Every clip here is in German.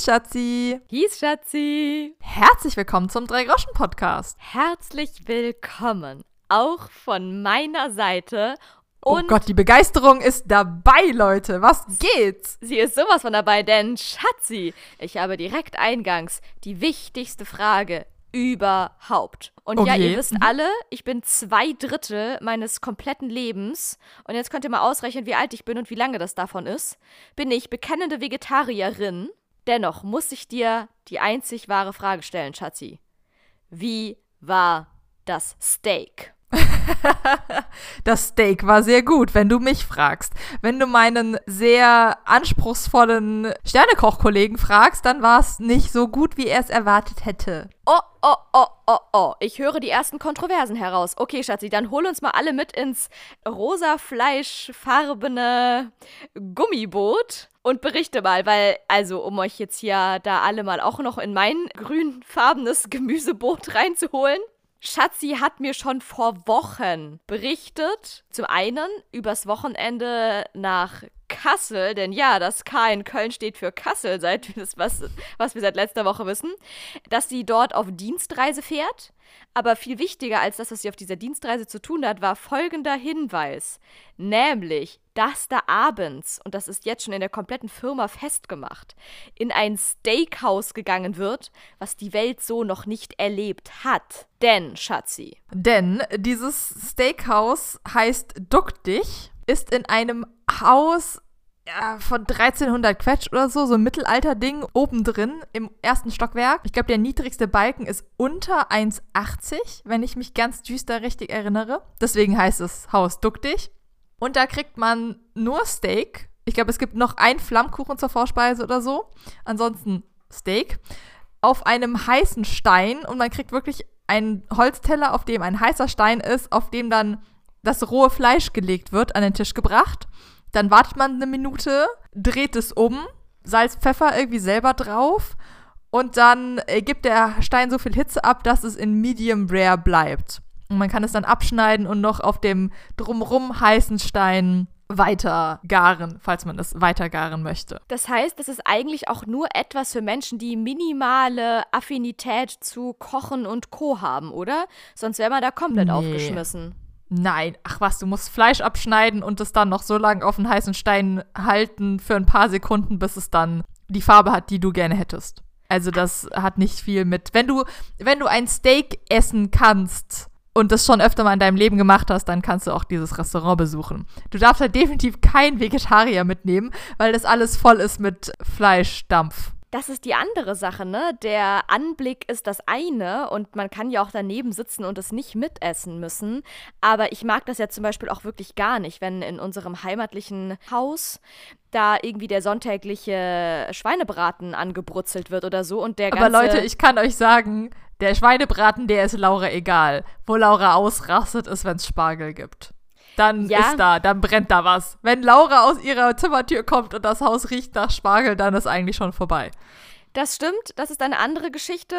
Hieß Schatzi. Hieß Schatzi. Herzlich willkommen zum Drei-Groschen-Podcast. Herzlich willkommen. Auch von meiner Seite. Oh Und oh Gott, die Begeisterung ist dabei, Leute. Was geht's? sie ist sowas von dabei, denn Schatzi, ich habe direkt eingangs die wichtigste Frage überhaupt. Und ja, Okay. ihr wisst Mhm. alle, ich bin zwei Drittel meines kompletten Lebens. Und jetzt könnt ihr mal ausrechnen, wie alt ich bin und wie lange das davon ist. Bin ich bekennende Vegetarierin. Dennoch muss ich dir die einzig wahre Frage stellen, Schatzi. Wie war das Steak? Das Steak war sehr gut, wenn du mich fragst. Wenn du meinen sehr anspruchsvollen Sternekoch-Kollegen fragst, dann war es nicht so gut, wie er es erwartet hätte. Oh, oh, oh, oh, oh. Ich höre die ersten Kontroversen heraus. Okay, Schatzi, dann hol uns mal alle mit ins rosa fleischfarbene Gummiboot und berichte mal, weil, also, um euch jetzt hier da alle mal auch noch in mein grünfarbenes Gemüseboot reinzuholen. Schatzi hat mir schon vor Wochen berichtet, zum einen übers Wochenende nach Kassel, denn ja, das K in Köln steht für Kassel, seit das, was, was wir seit letzter Woche wissen, dass sie dort auf Dienstreise fährt. Aber viel wichtiger als das, was sie auf dieser Dienstreise zu tun hat, war folgender Hinweis. Nämlich, dass da abends, und das ist jetzt schon in der kompletten Firma festgemacht, in ein Steakhouse gegangen wird, was die Welt so noch nicht erlebt hat. Denn, Schatzi, Denn dieses Steakhouse heißt Duck dich, ist in einem Haus ja, von 1300 Quetsch oder so, so ein Mittelalter-Ding, oben drin im ersten Stockwerk. Ich glaube, der niedrigste Balken ist unter 1,80, wenn ich mich ganz düster richtig erinnere. Deswegen heißt es Haus Duck dich. Und da kriegt man nur Steak. Ich glaube, es gibt noch einen Flammkuchen zur Vorspeise oder so. Ansonsten Steak. Auf einem heißen Stein und man kriegt wirklich einen Holzteller, auf dem ein heißer Stein ist, auf dem dann das rohe Fleisch gelegt wird, an den Tisch gebracht. Dann wartet man eine Minute, dreht es um, Salz, Pfeffer irgendwie selber drauf und dann äh, gibt der Stein so viel Hitze ab, dass es in Medium Rare bleibt. Und man kann es dann abschneiden und noch auf dem drumrum heißen Stein weiter garen, falls man es weiter garen möchte. das heißt, das ist eigentlich auch nur etwas für Menschen, die minimale Affinität zu Kochen und Co. haben, oder? Sonst wäre man da komplett Nee. aufgeschmissen. Nein, ach was, du musst Fleisch abschneiden und es dann noch so lange auf den heißen Stein halten für ein paar Sekunden, bis es dann die Farbe hat, die du gerne hättest. Also das hat nicht viel mit. Wenn du, wenn du ein Steak essen kannst und das schon öfter mal in deinem Leben gemacht hast, dann kannst du auch dieses Restaurant besuchen. Du darfst halt definitiv kein Vegetarier mitnehmen, weil das alles voll ist mit Fleischdampf. Das ist die andere Sache, ne? Der Anblick ist das eine und man kann ja auch daneben sitzen und es nicht mitessen müssen. Aber ich mag das ja zum Beispiel auch wirklich gar nicht, wenn in unserem heimatlichen Haus da irgendwie der sonntägliche Schweinebraten angebrutzelt wird oder so und der Aber ganze Leute, ich kann euch sagen, der Schweinebraten, der ist Laura egal. Wo Laura ausrastet, ist, wenn es Spargel gibt. Dann Ja. ist da, dann brennt da was. Wenn Laura aus ihrer Zimmertür kommt und das Haus riecht nach Spargel, dann ist eigentlich schon vorbei. Das stimmt, das ist eine andere Geschichte.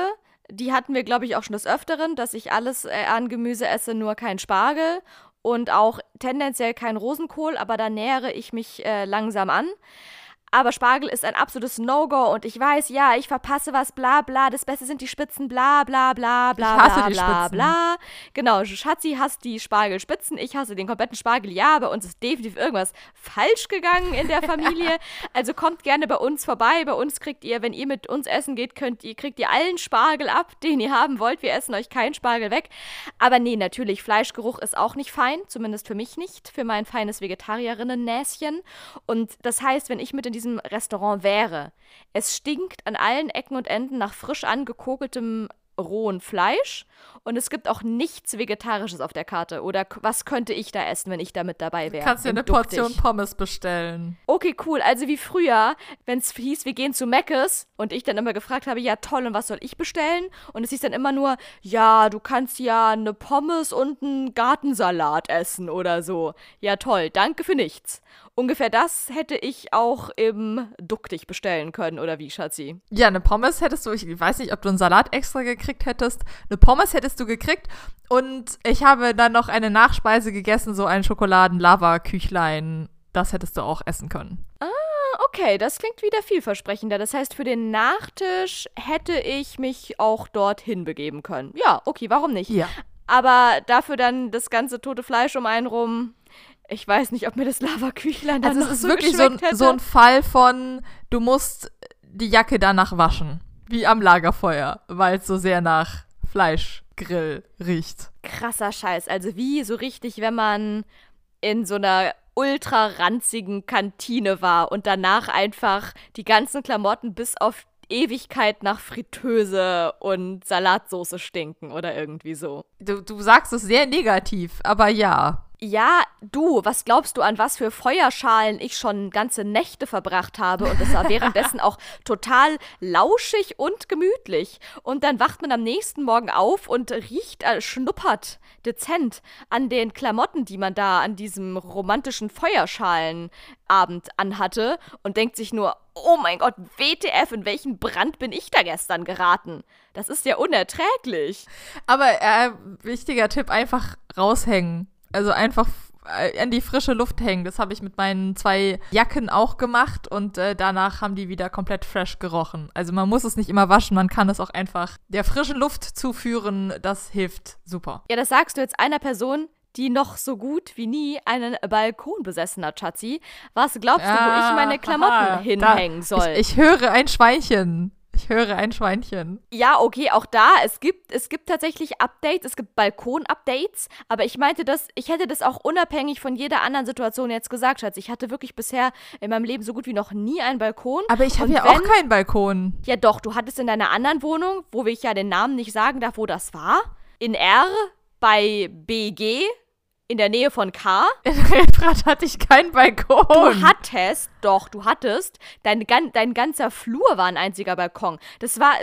Die hatten wir, glaube ich, auch schon des Öfteren, dass ich alles äh, an Gemüse esse, nur kein Spargel und auch tendenziell kein Rosenkohl, aber da nähere ich mich äh, langsam an. Aber Spargel ist ein absolutes No-Go und ich weiß, ja, ich verpasse was, bla bla, das Beste sind die Spitzen, bla bla bla bla Ich hasse bla die bla Spitzen. bla. Genau, Schatzi hasst die Spargelspitzen, ich hasse den kompletten Spargel. Ja, bei uns ist definitiv irgendwas falsch gegangen in der Familie. also kommt gerne bei uns vorbei. Bei uns kriegt ihr, wenn ihr mit uns essen geht, könnt ihr, kriegt ihr allen Spargel ab, den ihr haben wollt. Wir essen euch keinen Spargel weg. Aber nee, natürlich, Fleischgeruch ist auch nicht fein, zumindest für mich nicht, für mein feines Vegetarierinnen-Näschen. Und das heißt, wenn ich mit in diesem Restaurant wäre, es stinkt an allen Ecken und Enden nach frisch angekokeltem rohen Fleisch und es gibt auch nichts Vegetarisches auf der Karte. Oder was könnte ich da essen, wenn ich da mit dabei wäre? Kannst dir eine. Portion Pommes bestellen. Okay, cool. Also wie früher, wenn es hieß, wir gehen zu Meckes und ich dann immer gefragt habe, ja toll, und was soll ich bestellen? Und es hieß dann immer nur, ja, du kannst ja eine Pommes und einen Gartensalat essen oder so. Ja toll, danke für nichts. Ungefähr das hätte ich auch im Duckdich bestellen können, oder wie, Schatzi? Ja, eine Pommes hättest du, ich weiß nicht, ob du einen Salat extra gekriegt hättest. Eine Pommes hättest du gekriegt. Und ich habe dann noch eine Nachspeise gegessen, so ein Schokoladen-Lava-Küchlein. Das hättest du auch essen können. Ah, Okay, das klingt wieder vielversprechender. Das heißt, für den Nachtisch hätte ich mich auch dorthin begeben können. Ja, okay, warum nicht? Ja. Aber dafür dann das ganze tote Fleisch um einen rum. Ich weiß nicht, ob mir das Lava-Küchlein dann Also es noch ist so wirklich so ein, so ein Fall von, du musst die Jacke danach waschen. Wie am Lagerfeuer, weil es so sehr nach Fleischgrill riecht. krasser Scheiß. Also wie so richtig, wenn man in so einer ultra ranzigen Kantine war und danach einfach die ganzen Klamotten bis auf Ewigkeit nach Fritteuse und Salatsoße stinken oder irgendwie so. Du, du sagst es sehr negativ, aber ja. Ja, du, was glaubst du, an was für Feuerschalen ich schon ganze Nächte verbracht habe? Und es war währenddessen auch total lauschig und gemütlich. Und dann wacht man am nächsten Morgen auf und riecht, äh, schnuppert dezent an den Klamotten, die man da an diesem romantischen Feuerschalenabend anhatte und denkt sich nur, oh mein Gott, WTF, in welchen Brand bin ich da gestern geraten? Das ist ja unerträglich. Aber äh, wichtiger Tipp, einfach raushängen. Also einfach äh, an die frische Luft hängen. Das habe ich mit meinen zwei Jacken auch gemacht und äh, danach haben die wieder komplett fresh gerochen. Also man muss es nicht immer waschen, man kann es auch einfach der frischen Luft zuführen. Das hilft super. Ja, das sagst du jetzt einer Person, die noch so gut wie nie einen Balkon besessen hat, Schatzi. Was glaubst du, wo ich meine Klamotten Ah, hinhängen da, soll? Ich, ich höre ein Schweinchen. Ich höre ein Schweinchen. ja, okay, auch da, es gibt, es gibt tatsächlich Updates, es gibt Balkon-Updates, aber ich meinte das, ich hätte das auch unabhängig von jeder anderen Situation jetzt gesagt, Schatzi. Ich hatte wirklich bisher in meinem Leben so gut wie noch nie einen Balkon. Aber ich habe ja wenn- auch keinen Balkon. Ja, doch, du hattest in deiner anderen Wohnung, wo ich ja den Namen nicht sagen darf, wo das war, in R bei BG in der Nähe von K. In Refrat hatte ich keinen Balkon. Du hattest, doch, du hattest, dein, dein ganzer Flur war ein einziger Balkon. Das war,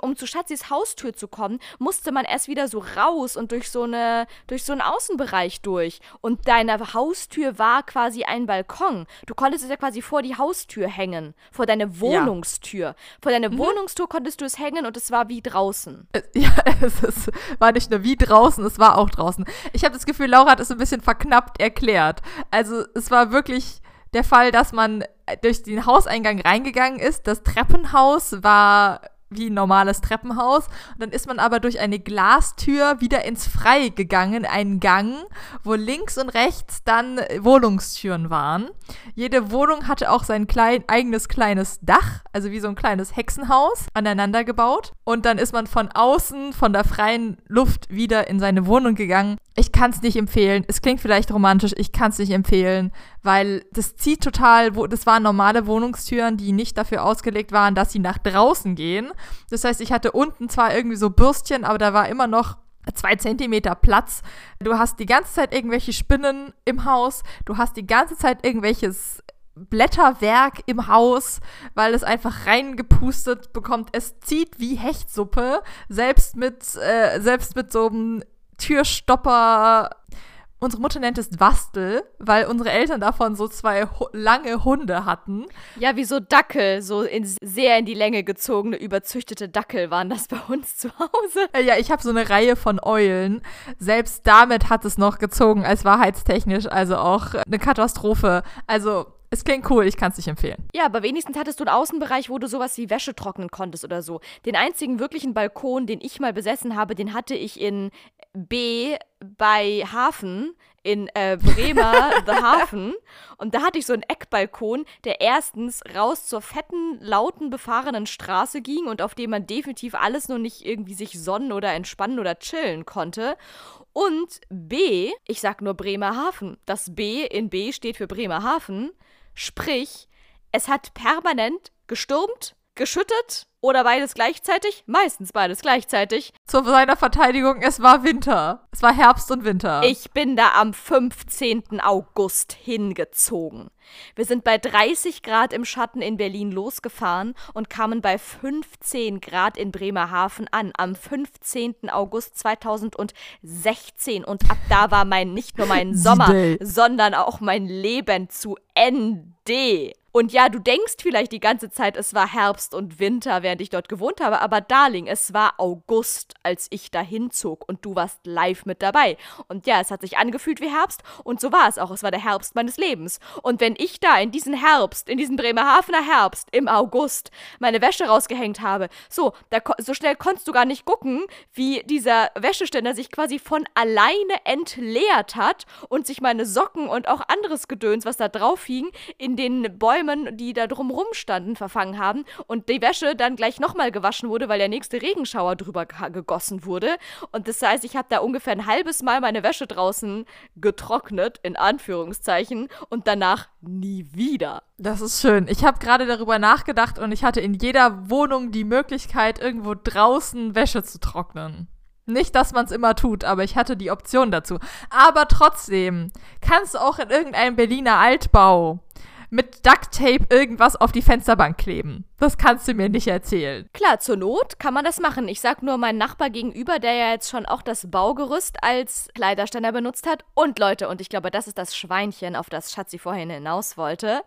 um zu Schatzis Haustür zu kommen, musste man erst wieder so raus und durch so, eine, durch so einen Außenbereich durch. Und deine Haustür war quasi ein Balkon. Du konntest es ja quasi vor die Haustür hängen, vor deine Wohnungstür. Vor deine Wohnungstür konntest du es hängen und es war wie draußen. Äh, Ja, es ist, war nicht nur wie draußen, es war auch draußen. Ich habe das Gefühl, Laura hat es ein bisschen verknappt erklärt. Also es war wirklich der Fall, dass man durch den Hauseingang reingegangen ist. Das Treppenhaus war wie ein normales Treppenhaus. Und dann ist man aber durch eine Glastür wieder ins Freie gegangen, einen Gang, wo links und rechts dann Wohnungstüren waren. Jede Wohnung hatte auch sein klein, eigenes kleines Dach, also wie so ein kleines Hexenhaus, aneinander gebaut. Und dann ist man von außen, von der freien Luft wieder in seine Wohnung gegangen. Ich kann es nicht empfehlen. Es klingt vielleicht romantisch, ich kann es nicht empfehlen, weil das zieht total, das waren normale Wohnungstüren, die nicht dafür ausgelegt waren, dass sie nach draußen gehen. Das heißt, ich hatte unten zwar irgendwie so Bürstchen, aber da war immer noch zwei Zentimeter Platz. Du hast die ganze Zeit irgendwelche Spinnen im Haus. Du hast die ganze Zeit irgendwelches Blätterwerk im Haus, weil es einfach reingepustet bekommt. Es zieht wie Hechtsuppe, selbst mit, äh, selbst mit so einem Türstopper. Unsere Mutter nennt es Wastel, weil unsere Eltern davon so zwei lange Hunde hatten. Ja, wie so Dackel, so in, sehr in die Länge gezogene, überzüchtete Dackel waren das bei uns zu Hause. Äh, Ja, ich habe so eine Reihe von Eulen. Selbst damit hat es noch gezogen als wahrheitstechnisch, also auch eine Katastrophe. Also, es klingt cool, ich kann es nicht empfehlen. Ja, aber wenigstens hattest du einen Außenbereich, wo du sowas wie Wäsche trocknen konntest oder so. Den einzigen wirklichen Balkon, den ich mal besessen habe, den hatte ich in B bei Hafen, in äh, Bremer The Hafen. Und da hatte ich so einen Eckbalkon, der erstens raus zur fetten, lauten, befahrenen Straße ging und auf dem man definitiv alles nur nicht irgendwie sich sonnen oder entspannen oder chillen konnte. Und B, ich sag nur Bremerhaven. Das B in B steht für Bremerhaven. Sprich, es hat permanent gestürmt, geschüttet oder beides gleichzeitig. Meistens beides gleichzeitig. Zu seiner Verteidigung, es war Winter. Es war Herbst und Winter. Ich bin da am 15. August hingezogen. Wir sind bei 30 Grad im Schatten in Berlin losgefahren und kamen bei 15 Grad in Bremerhaven an am 15. August 2016 und ab da war mein nicht nur mein Sommer, sondern auch mein Leben zu Ende. Und ja, du denkst vielleicht die ganze Zeit, es war Herbst und Winter, während ich dort gewohnt habe, aber Darling, es war August, als ich dahin zog und du warst live mit dabei. Und ja, es hat sich angefühlt wie Herbst und so war es auch. Es war der Herbst meines Lebens. Und wenn ich da in diesen Herbst, in diesen Bremerhavener Herbst im August meine Wäsche rausgehängt habe, so, da, so schnell konntest du gar nicht gucken, wie dieser Wäscheständer sich quasi von alleine entleert hat und sich meine Socken und auch anderes Gedöns, was da drauf hing, in den Bäumen, die da drumrum standen, verfangen haben und die Wäsche dann gleich nochmal gewaschen wurde, weil der nächste Regenschauer drüber gegossen wurde. Und das heißt, ich habe da ungefähr ein halbes Mal meine Wäsche draußen getrocknet, in Anführungszeichen, und danach nie wieder. Das ist schön. Ich habe gerade darüber nachgedacht und ich hatte in jeder Wohnung die Möglichkeit, irgendwo draußen Wäsche zu trocknen. Nicht, dass man es immer tut, aber ich hatte die Option dazu. Aber trotzdem kannst du auch in irgendeinem Berliner Altbau mit Ducktape irgendwas auf die Fensterbank kleben. Das kannst du mir nicht erzählen. Klar, zur Not kann man das machen. Ich sag nur mein Nachbar gegenüber, der ja jetzt schon auch das Baugerüst als Kleiderständer benutzt hat. Und Leute, und ich glaube, das ist das Schweinchen, auf das Schatzi vorhin hinaus wollte.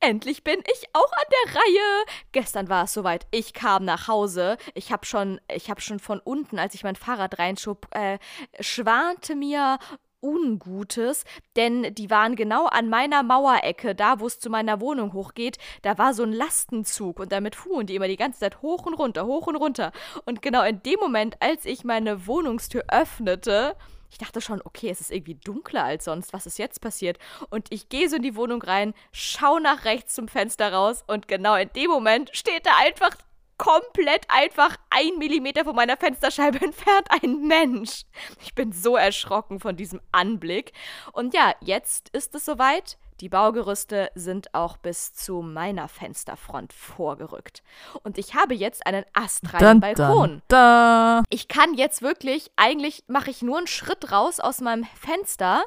Endlich bin ich auch an der Reihe. Gestern war es soweit. Ich kam nach Hause. Ich habe schon, ich habe schon von unten, als ich mein Fahrrad reinschob, äh, schwante mir Ungutes, denn die waren genau an meiner Mauerecke, da wo es zu meiner Wohnung hochgeht, da war so ein Lastenzug und damit fuhren die immer die ganze Zeit hoch und runter, hoch und runter. Und genau in dem Moment, als ich meine Wohnungstür öffnete, ich dachte schon, okay, es ist irgendwie dunkler als sonst. Was ist jetzt passiert? Und ich gehe so in die Wohnung rein, schaue nach rechts zum Fenster raus und genau in dem Moment steht da einfach komplett einfach ein Millimeter von meiner Fensterscheibe entfernt ein Mensch. Ich bin so erschrocken von diesem Anblick. Und ja, jetzt ist es soweit. Die Baugerüste sind auch bis zu meiner Fensterfront vorgerückt. Und ich habe jetzt einen astreinen Balkon. Dun, dun. Ich kann jetzt wirklich, eigentlich mache ich nur einen Schritt raus aus meinem Fenster.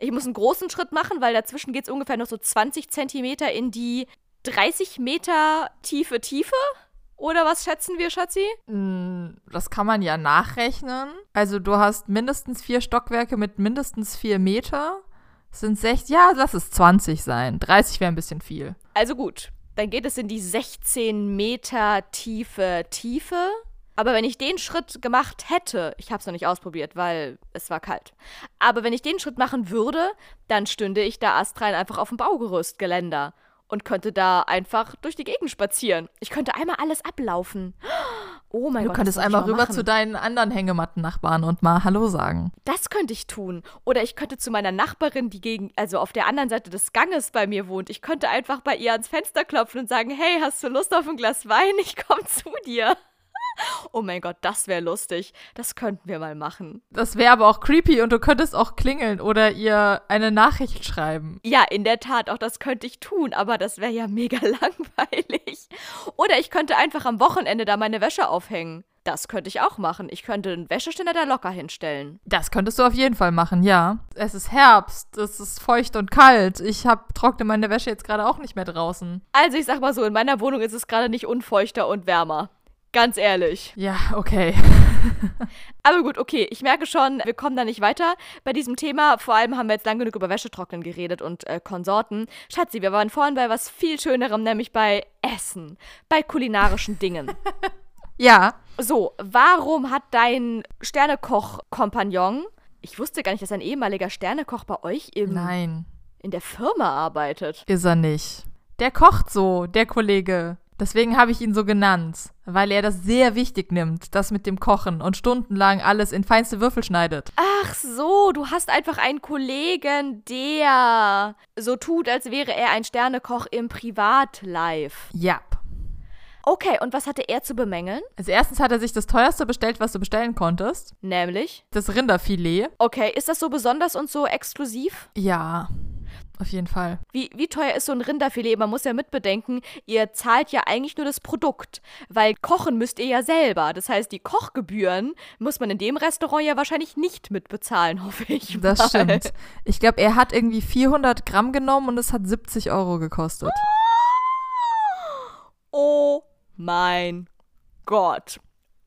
Ich muss einen großen Schritt machen, weil dazwischen geht es ungefähr noch so 20 Zentimeter in die 30 Meter tiefe Tiefe. Oder was schätzen wir, Schatzi? Mm, das kann man ja nachrechnen. Also du hast mindestens vier Stockwerke mit mindestens vier Meter. Das sind sechs, ja, lass es 20 sein. 30 wäre ein bisschen viel. Also gut, dann geht es in die 16 Meter tiefe Tiefe. Aber wenn ich den Schritt gemacht hätte, ich habe es noch nicht ausprobiert, weil es war kalt. Aber wenn ich den Schritt machen würde, dann stünde ich da astrein einfach auf dem Baugerüstgeländer und könnte da einfach durch die Gegend spazieren. Ich könnte einmal alles ablaufen. Oh mein du Gott. Du könntest einmal rüber machen. zu deinen anderen Hängematten-Nachbarn und mal Hallo sagen. Das könnte ich tun. Oder ich könnte zu meiner Nachbarin, die gegen, also auf der anderen Seite des Ganges bei mir wohnt, ich könnte einfach bei ihr ans Fenster klopfen und sagen, hey, hast du Lust auf ein Glas Wein? Ich komme zu dir. Oh mein Gott, das wäre lustig. Das könnten wir mal machen. Das wäre aber auch creepy und du könntest auch klingeln oder ihr eine Nachricht schreiben. Ja, in der Tat, auch das könnte ich tun, aber das wäre ja mega langweilig. Oder ich könnte einfach am Wochenende da meine Wäsche aufhängen. Das könnte ich auch machen. Ich könnte einen Wäscheständer da locker hinstellen. Das könntest du auf jeden Fall machen, ja. Es ist Herbst, es ist feucht und kalt. Ich hab, trockne meine Wäsche jetzt gerade auch nicht mehr draußen. Also ich sag mal so, in meiner Wohnung ist es gerade nicht unfeuchter und wärmer. Ganz ehrlich. Ja, okay. Aber gut, okay. Ich merke schon, wir kommen da nicht weiter bei diesem Thema. Vor allem haben wir jetzt lang genug über Wäschetrocknen geredet und äh, Konsorten. Schatzi, wir waren vorhin bei was viel Schönerem, nämlich bei Essen. Bei kulinarischen Dingen. ja. So, warum hat dein Sternekoch-Kompagnon, ich wusste gar nicht, dass ein ehemaliger Sternekoch bei euch im, Nein, in der Firma arbeitet. ist er nicht. Der kocht so, der Kollege. Deswegen habe ich ihn so genannt, weil er das sehr wichtig nimmt, das mit dem Kochen und stundenlang alles in feinste Würfel schneidet. Ach so, du hast einfach einen Kollegen, der so tut, als wäre er ein Sternekoch im Privatlife. Ja. Okay, und was hatte er zu bemängeln? Als erstens hat er sich das teuerste bestellt, was du bestellen konntest. Nämlich? Das Rinderfilet. Okay, ist das so besonders und so exklusiv? Ja, auf jeden Fall. Wie, wie teuer ist so ein Rinderfilet? Man muss ja mitbedenken, ihr zahlt ja eigentlich nur das Produkt, weil kochen müsst ihr ja selber. Das heißt, die Kochgebühren muss man in dem Restaurant ja wahrscheinlich nicht mitbezahlen, hoffe ich. Das mal. stimmt. Ich glaube, er hat irgendwie 400 Gramm genommen und es hat 70 Euro gekostet. Oh mein Gott.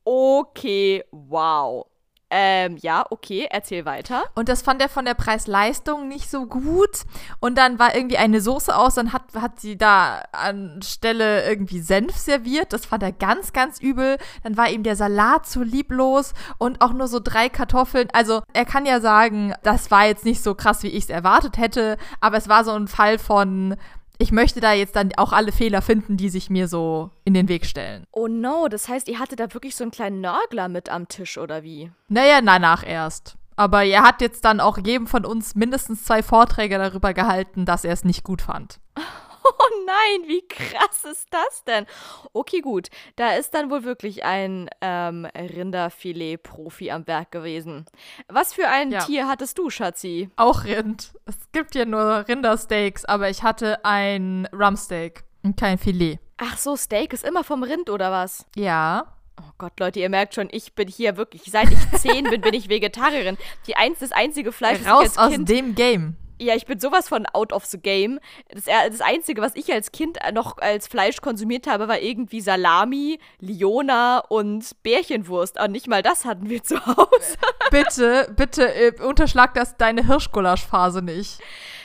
Okay, wow. Ähm, ja, okay, erzähl weiter. Und das fand er von der Preis-Leistung nicht so gut. Und dann war irgendwie eine Soße aus, dann hat, hat sie da anstelle irgendwie Senf serviert. Das fand er ganz, ganz übel. Dann war ihm der Salat zu lieblos und auch nur so drei Kartoffeln. Also er kann ja sagen, das war jetzt nicht so krass, wie ich es erwartet hätte, aber es war so ein Fall von ich möchte da jetzt dann auch alle Fehler finden, die sich mir so in den Weg stellen. Oh no, das heißt, ihr hattet da wirklich so einen kleinen Nörgler mit am Tisch oder wie? Naja, danach erst. Aber er hat jetzt dann auch jedem von uns mindestens zwei Vorträge darüber gehalten, dass er es nicht gut fand. Oh nein, wie krass ist das denn? Okay, gut. Da ist dann wohl wirklich ein ähm, Rinderfilet-Profi am Werk gewesen. Was für ein ja. Tier hattest du, Schatzi? Auch Rind. Es gibt ja nur Rindersteaks, aber ich hatte ein Rumsteak und kein Filet. Ach so, Steak ist immer vom Rind oder was? Ja. Oh Gott, Leute, ihr merkt schon, ich bin hier wirklich, seit ich zehn bin, bin ich Vegetarierin. Die eins, das einzige Fleisch, Raus das ich als aus dem Game. Ja, ich bin sowas von out of the game. Das, das Einzige, was ich als Kind noch als Fleisch konsumiert habe, war irgendwie Salami, Liona und Bärchenwurst. Und nicht mal das hatten wir zu Hause. Bitte, bitte äh, unterschlag das deine Hirschgulaschphase nicht.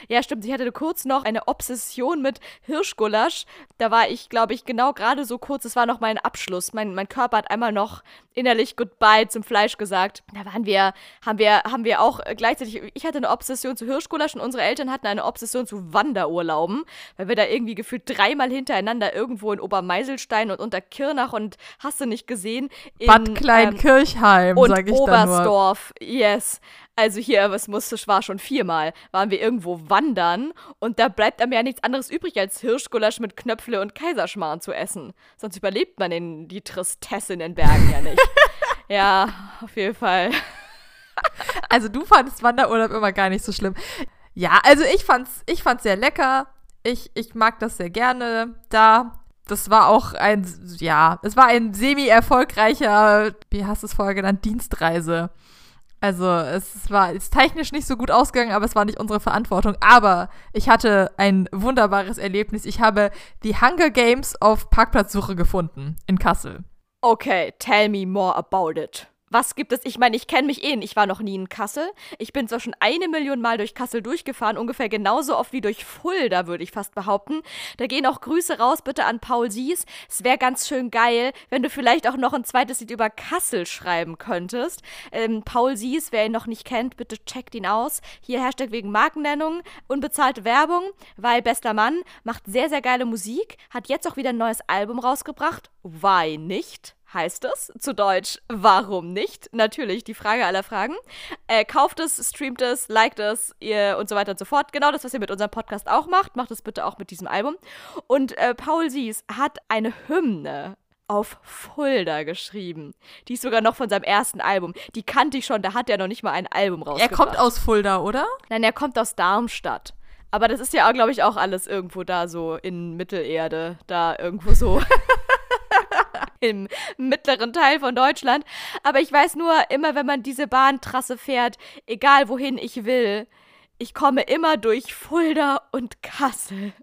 Ja, stimmt. Ich hatte kurz noch eine Obsession mit Hirschgulasch. Da war ich, glaube ich, genau gerade so kurz. Es war noch mein Abschluss. Mein, mein Körper hat einmal noch innerlich Goodbye zum Fleisch gesagt. Da waren wir, haben wir, haben wir auch gleichzeitig. Ich hatte eine Obsession zu Hirschgulasch und unsere Eltern hatten eine Obsession zu Wanderurlauben, weil wir da irgendwie gefühlt dreimal hintereinander irgendwo in Obermeiselstein und unter Kirnach und hast du nicht gesehen. In, Bad Kleinkirchheim, ähm, sag ich Oberstdorf, yes. Also hier, was musste, war schon viermal, waren wir irgendwo wandern und da bleibt einem ja nichts anderes übrig, als Hirschgulasch mit Knöpfle und Kaiserschmarrn zu essen. Sonst überlebt man in die Tristesse in den Bergen ja nicht. ja, auf jeden Fall. Also du fandest Wanderurlaub immer gar nicht so schlimm. Ja, also ich fand's, ich fand's sehr lecker. Ich, ich mag das sehr gerne da. Das war auch ein, ja, es war ein semi-erfolgreicher, wie hast du es vorher genannt, Dienstreise. Also es war ist technisch nicht so gut ausgegangen, aber es war nicht unsere Verantwortung. Aber ich hatte ein wunderbares Erlebnis. Ich habe die Hunger Games auf Parkplatzsuche gefunden in Kassel. Okay, tell me more about it was gibt es? Ich meine, ich kenne mich eh. Ich war noch nie in Kassel. Ich bin zwar schon eine Million Mal durch Kassel durchgefahren, ungefähr genauso oft wie durch Fulda, würde ich fast behaupten. Da gehen auch Grüße raus, bitte an Paul Sies. Es wäre ganz schön geil, wenn du vielleicht auch noch ein zweites Lied über Kassel schreiben könntest. Ähm, Paul Sies, wer ihn noch nicht kennt, bitte checkt ihn aus. Hier Hashtag wegen Markennennung, unbezahlte Werbung, weil bester Mann, macht sehr, sehr geile Musik, hat jetzt auch wieder ein neues Album rausgebracht. Why nicht? Heißt es. Zu Deutsch, warum nicht? Natürlich die Frage aller Fragen. Äh, kauft es, streamt es, liked es ihr, und so weiter und so fort. Genau das, was ihr mit unserem Podcast auch macht. Macht es bitte auch mit diesem Album. Und äh, Paul Sies hat eine Hymne auf Fulda geschrieben. Die ist sogar noch von seinem ersten Album. Die kannte ich schon, da hat er noch nicht mal ein Album rausgebracht. Er kommt aus Fulda, oder? Nein, er kommt aus Darmstadt. Aber das ist ja, glaube ich, auch alles irgendwo da so in Mittelerde, da irgendwo so. im mittleren Teil von Deutschland. Aber ich weiß nur, immer wenn man diese Bahntrasse fährt, egal wohin ich will, ich komme immer durch Fulda und Kassel.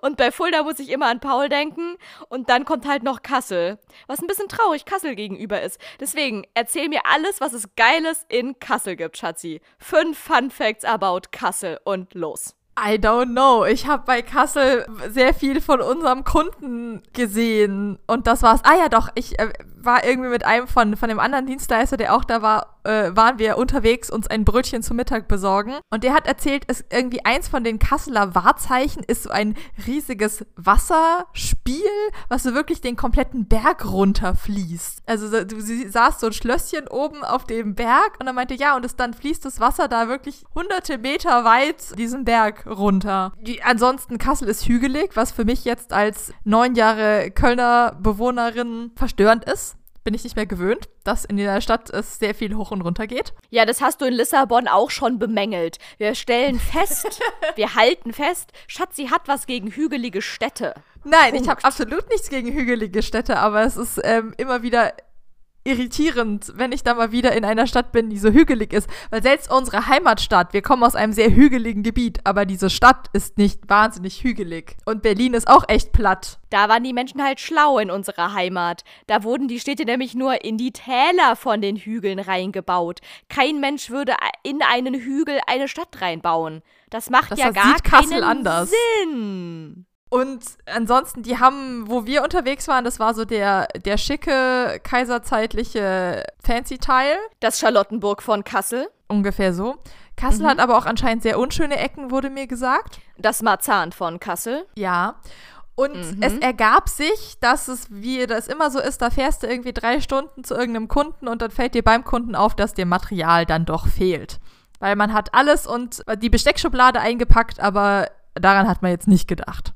Und bei Fulda muss ich immer an Paul denken und dann kommt halt noch Kassel, was ein bisschen traurig Kassel gegenüber ist. Deswegen erzähl mir alles, was es Geiles in Kassel gibt, Schatzi. Fünf Fun Facts about Kassel und los. I don't know. Ich habe bei Kassel sehr viel von unserem Kunden gesehen und das war's. Ah ja, doch. Ich äh, war irgendwie mit einem von, von dem anderen Dienstleister, der auch da war, äh, waren wir unterwegs, uns ein Brötchen zum Mittag besorgen. Und der hat erzählt, es irgendwie eins von den Kasseler Wahrzeichen ist so ein riesiges Wasserspiel, was so wirklich den kompletten Berg runterfließt. Also du sie saß so ein Schlösschen oben auf dem Berg und er meinte, ja, und es dann fließt das Wasser da wirklich hunderte Meter weit diesen Berg runter. Die, ansonsten Kassel ist hügelig, was für mich jetzt als neun Jahre Kölner Bewohnerin verstörend ist bin ich nicht mehr gewöhnt, dass in der Stadt es sehr viel hoch und runter geht. Ja, das hast du in Lissabon auch schon bemängelt. Wir stellen fest, wir halten fest, Schatzi hat was gegen hügelige Städte. Nein, Punkt. ich habe absolut nichts gegen hügelige Städte, aber es ist ähm, immer wieder irritierend, wenn ich da mal wieder in einer Stadt bin, die so hügelig ist. Weil selbst unsere Heimatstadt, wir kommen aus einem sehr hügeligen Gebiet, aber diese Stadt ist nicht wahnsinnig hügelig. Und Berlin ist auch echt platt. Da waren die Menschen halt schlau in unserer Heimat. Da wurden die Städte nämlich nur in die Täler von den Hügeln reingebaut. Kein Mensch würde in einen Hügel eine Stadt reinbauen. Das macht Das ja gar Kassel keinen anders. Sinn. Und ansonsten, die haben, wo wir unterwegs waren, das war so der, der schicke, kaiserzeitliche Fancy-Teil. Das Charlottenburg von Kassel, Ungefähr so. Kassel Mhm. hat aber auch anscheinend sehr unschöne Ecken, wurde mir gesagt. das Marzahn von Kassel. Ja. Und Mhm. es ergab sich, dass es, wie das immer so ist, da fährst du irgendwie drei Stunden zu irgendeinem Kunden und dann fällt dir beim Kunden auf, dass dir Material dann doch fehlt. Weil man hat alles und die Besteckschublade eingepackt, aber daran hat man jetzt nicht gedacht.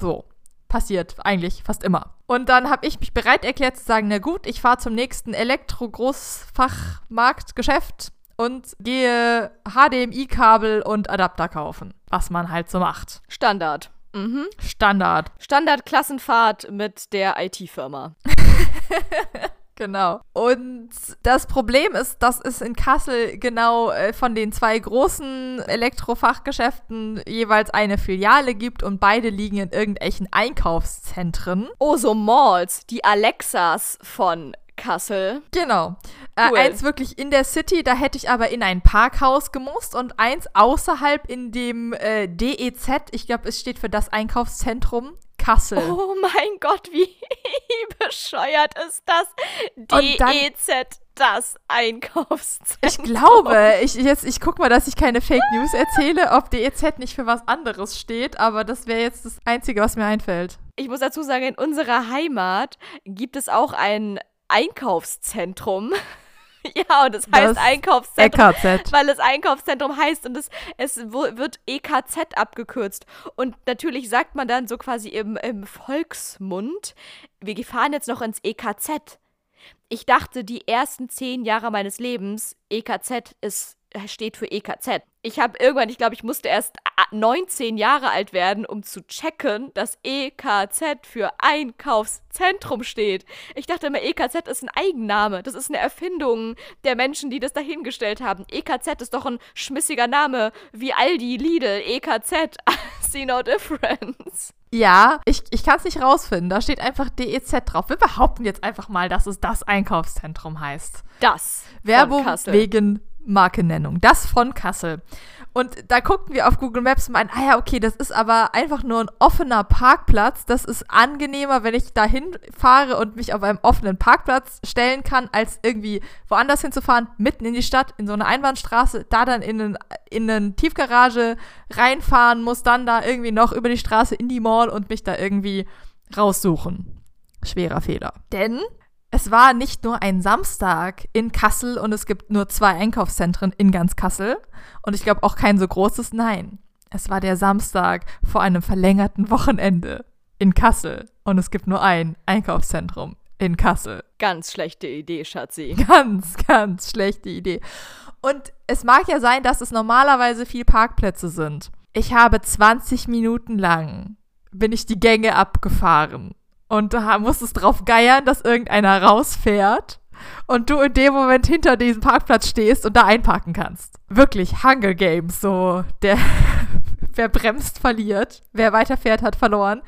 So. Passiert eigentlich fast immer. Und dann habe ich mich bereit erklärt zu sagen, na gut, ich fahre zum nächsten Elektro-Großfachmarktgeschäft und gehe HDMI-Kabel und Adapter kaufen. Was man halt so macht. Standard. Mhm. Standard. Standardklassenfahrt mit der IT-Firma. Genau. Und das Problem ist, dass es in Kassel genau äh, von den zwei großen Elektrofachgeschäften jeweils eine Filiale gibt und beide liegen in irgendwelchen Einkaufszentren. Oh, so Malls, die Alexas von Kassel. Genau. Äh, Cool. eins wirklich in der City, da hätte ich aber in ein Parkhaus gemusst und eins außerhalb in dem äh, DEZ, ich glaube, es steht für das Einkaufszentrum Kassel. Oh mein Gott, wie bescheuert ist das? DEZ, das Einkaufszentrum. Ich glaube, ich, jetzt, ich guck mal, dass ich keine Fake News erzähle, ob DEZ nicht für was anderes steht, aber das wäre jetzt das Einzige, was mir einfällt. Ich muss dazu sagen, in unserer Heimat gibt es auch ein Einkaufszentrum. ja, und es heißt Das Einkaufszentrum. EKZ. weil es Einkaufszentrum heißt und es, es wird EKZ abgekürzt. Und natürlich sagt man dann so quasi im, im Volksmund, wir fahren jetzt noch ins EKZ. Ich dachte die ersten zehn Jahre meines Lebens, EKZ ist, steht für EKZ. Ich habe irgendwann, ich glaube, ich musste erst a- 19 Jahre alt werden, um zu checken, dass EKZ für Einkaufszentrum steht. Ich dachte immer, EKZ ist ein Eigenname. Das ist eine Erfindung der Menschen, die das dahingestellt haben. EKZ ist doch ein schmissiger Name, wie Aldi, Lidl, EKZ. See no difference. Ja, ich, ich kann es nicht rausfinden. Da steht einfach DEZ drauf. Wir behaupten jetzt einfach mal, dass es das Einkaufszentrum heißt. Das. Werbung wegen Markennennung. Das von Kassel. Und da guckten wir auf Google Maps und meinen, ah ja, okay, das ist aber einfach nur ein offener Parkplatz. Das ist angenehmer, wenn ich dahin fahre und mich auf einem offenen Parkplatz stellen kann, als irgendwie woanders hinzufahren, mitten in die Stadt, in so eine Einbahnstraße, da dann in, einen, in eine Tiefgarage reinfahren muss, dann da irgendwie noch über die Straße in die Mall und mich da irgendwie raussuchen. Schwerer Fehler. Denn es war nicht nur ein Samstag in Kassel und es gibt nur zwei Einkaufszentren in ganz Kassel und ich glaube auch kein so großes. Nein, es war der Samstag vor einem verlängerten Wochenende in Kassel und es gibt nur ein Einkaufszentrum in Kassel. Ganz schlechte Idee, Schatzi. Ganz, ganz schlechte Idee. Und es mag ja sein, dass es normalerweise viel Parkplätze sind. Ich habe 20 Minuten lang bin ich die Gänge abgefahren und da musstest drauf geiern, dass irgendeiner rausfährt und du in dem Moment hinter diesem Parkplatz stehst und da einparken kannst. Wirklich Hunger Games, so der wer bremst verliert, wer weiterfährt hat verloren.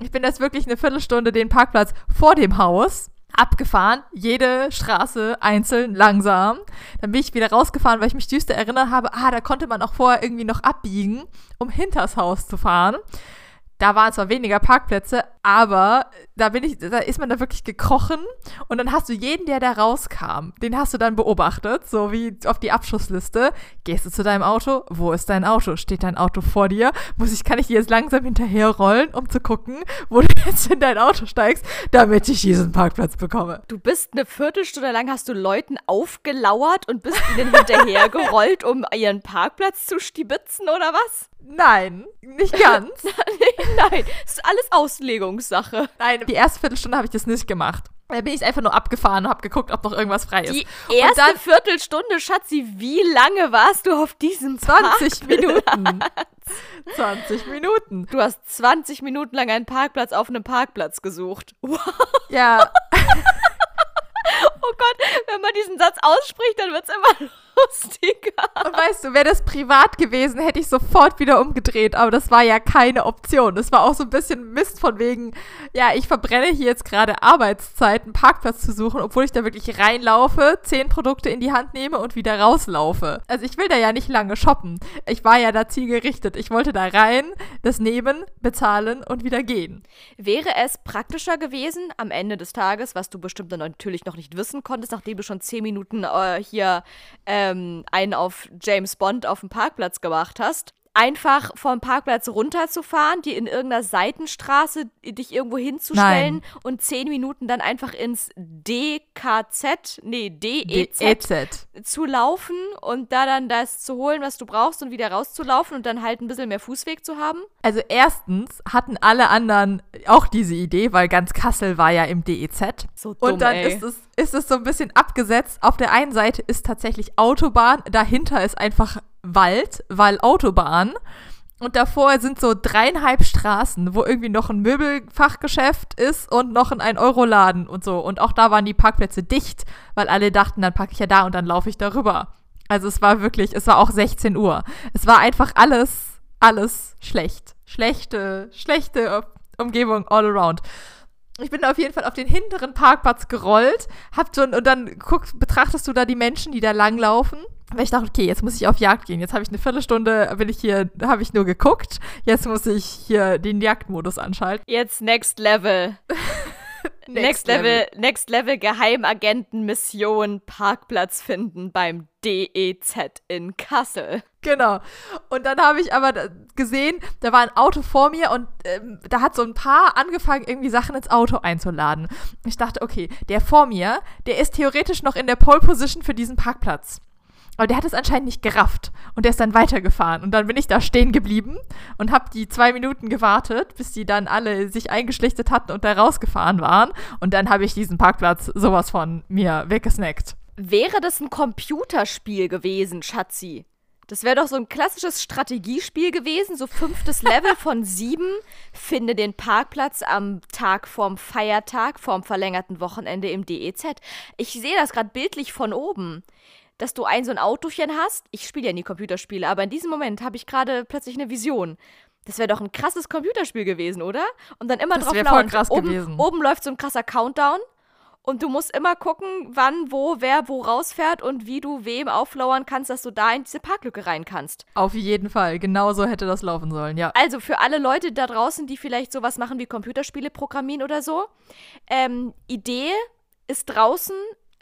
Ich bin jetzt wirklich eine Viertelstunde den Parkplatz vor dem Haus abgefahren, jede Straße einzeln langsam. Dann bin ich wieder rausgefahren, weil ich mich düster erinnert habe, ah, da konnte man auch vorher irgendwie noch abbiegen, um hinters Haus zu fahren. Da waren zwar weniger Parkplätze, aber da bin ich, da ist man da wirklich gekrochen und dann hast du jeden, der da rauskam, den hast du dann beobachtet, so wie auf die Abschussliste. Gehst du zu deinem Auto? Wo ist dein Auto? Steht dein Auto vor dir? Muss ich, kann ich jetzt langsam hinterher rollen, um zu gucken, wo du jetzt in dein Auto steigst, damit ich diesen Parkplatz bekomme? Du bist eine Viertelstunde lang, hast du Leuten aufgelauert und bist ihnen hinterhergerollt, um ihren Parkplatz zu stibitzen oder was? Nein, nicht ganz. Nein, das ist alles Auslegungssache. Nein, die erste Viertelstunde habe ich das nicht gemacht. Da bin ich einfach nur abgefahren und habe geguckt, ob noch irgendwas frei ist. Die erste dann- Viertelstunde, Schatzi, wie lange warst du auf diesem 20 Parkplatz? Minuten. 20 Minuten. Du hast 20 Minuten lang einen Parkplatz auf einem Parkplatz gesucht. Wow. Ja, Oh Gott, wenn man diesen Satz ausspricht, dann wird es immer lustiger. Und weißt du, wäre das privat gewesen, hätte ich sofort wieder umgedreht. Aber das war ja keine Option. Das war auch so ein bisschen Mist von wegen, ja, ich verbrenne hier jetzt gerade Arbeitszeit, einen Parkplatz zu suchen, obwohl ich da wirklich reinlaufe, zehn Produkte in die Hand nehme und wieder rauslaufe. Also ich will da ja nicht lange shoppen. Ich war ja da zielgerichtet. Ich wollte da rein, das nehmen, bezahlen und wieder gehen. Wäre es praktischer gewesen am Ende des Tages, was du bestimmt natürlich noch nicht wissen konntest, nachdem du schon zehn Minuten äh, hier ähm, einen auf James Bond auf dem Parkplatz gemacht hast, einfach vom Parkplatz runterzufahren, die in irgendeiner Seitenstraße dich irgendwo hinzustellen Nein. und zehn Minuten dann einfach ins DKZ, nee, DEZ, DEZ zu laufen und da dann das zu holen, was du brauchst und wieder rauszulaufen und dann halt ein bisschen mehr Fußweg zu haben? Also erstens hatten alle anderen auch diese Idee, weil ganz Kassel war ja im DEZ. So dumm, und dann ey. ist es ist es so ein bisschen abgesetzt. Auf der einen Seite ist tatsächlich Autobahn, dahinter ist einfach Wald, weil Autobahn. Und davor sind so dreieinhalb Straßen, wo irgendwie noch ein Möbelfachgeschäft ist und noch ein 1-Euro-Laden und so. Und auch da waren die Parkplätze dicht, weil alle dachten, dann parke ich ja da und dann laufe ich darüber. Also es war wirklich, es war auch 16 Uhr. Es war einfach alles, alles schlecht. Schlechte, schlechte Umgebung all around ich bin auf jeden Fall auf den hinteren Parkplatz gerollt, hab schon, und dann guck, betrachtest du da die Menschen, die da langlaufen. Weil ich dachte, okay, jetzt muss ich auf Jagd gehen. Jetzt habe ich eine Viertelstunde, bin ich hier, habe ich nur geguckt. Jetzt muss ich hier den Jagdmodus anschalten. Jetzt Next Level. Next, Next, Level, Level, Next Level Geheimagentenmission Parkplatz finden beim DEZ in Kassel. Genau. Und dann habe ich aber gesehen, da war ein Auto vor mir und ähm, da hat so ein Paar angefangen, irgendwie Sachen ins Auto einzuladen. Ich dachte, okay, der vor mir, der ist theoretisch noch in der Pole Position für diesen Parkplatz. Aber der hat es anscheinend nicht gerafft und der ist dann weitergefahren. Und dann bin ich da stehen geblieben und habe die zwei Minuten gewartet, bis die dann alle sich eingeschlichtet hatten und da rausgefahren waren. Und dann habe ich diesen Parkplatz sowas von mir weggesnackt. Wäre das ein Computerspiel gewesen, Schatzi? Das wäre doch so ein klassisches Strategiespiel gewesen, so fünftes Level von sieben. Finde den Parkplatz am Tag vorm Feiertag, vorm verlängerten Wochenende im DEZ. Ich sehe das gerade bildlich von oben dass du ein so ein Autochen hast. Ich spiele ja nie Computerspiele, aber in diesem Moment habe ich gerade plötzlich eine Vision. Das wäre doch ein krasses Computerspiel gewesen, oder? Und dann immer das drauf lauern. Krass oben, gewesen. oben läuft so ein krasser Countdown und du musst immer gucken, wann, wo, wer wo rausfährt und wie du wem auflauern kannst, dass du da in diese Parklücke rein kannst. Auf jeden Fall, genau so hätte das laufen sollen, ja. Also für alle Leute da draußen, die vielleicht sowas machen wie Computerspiele programmieren oder so, ähm, Idee ist draußen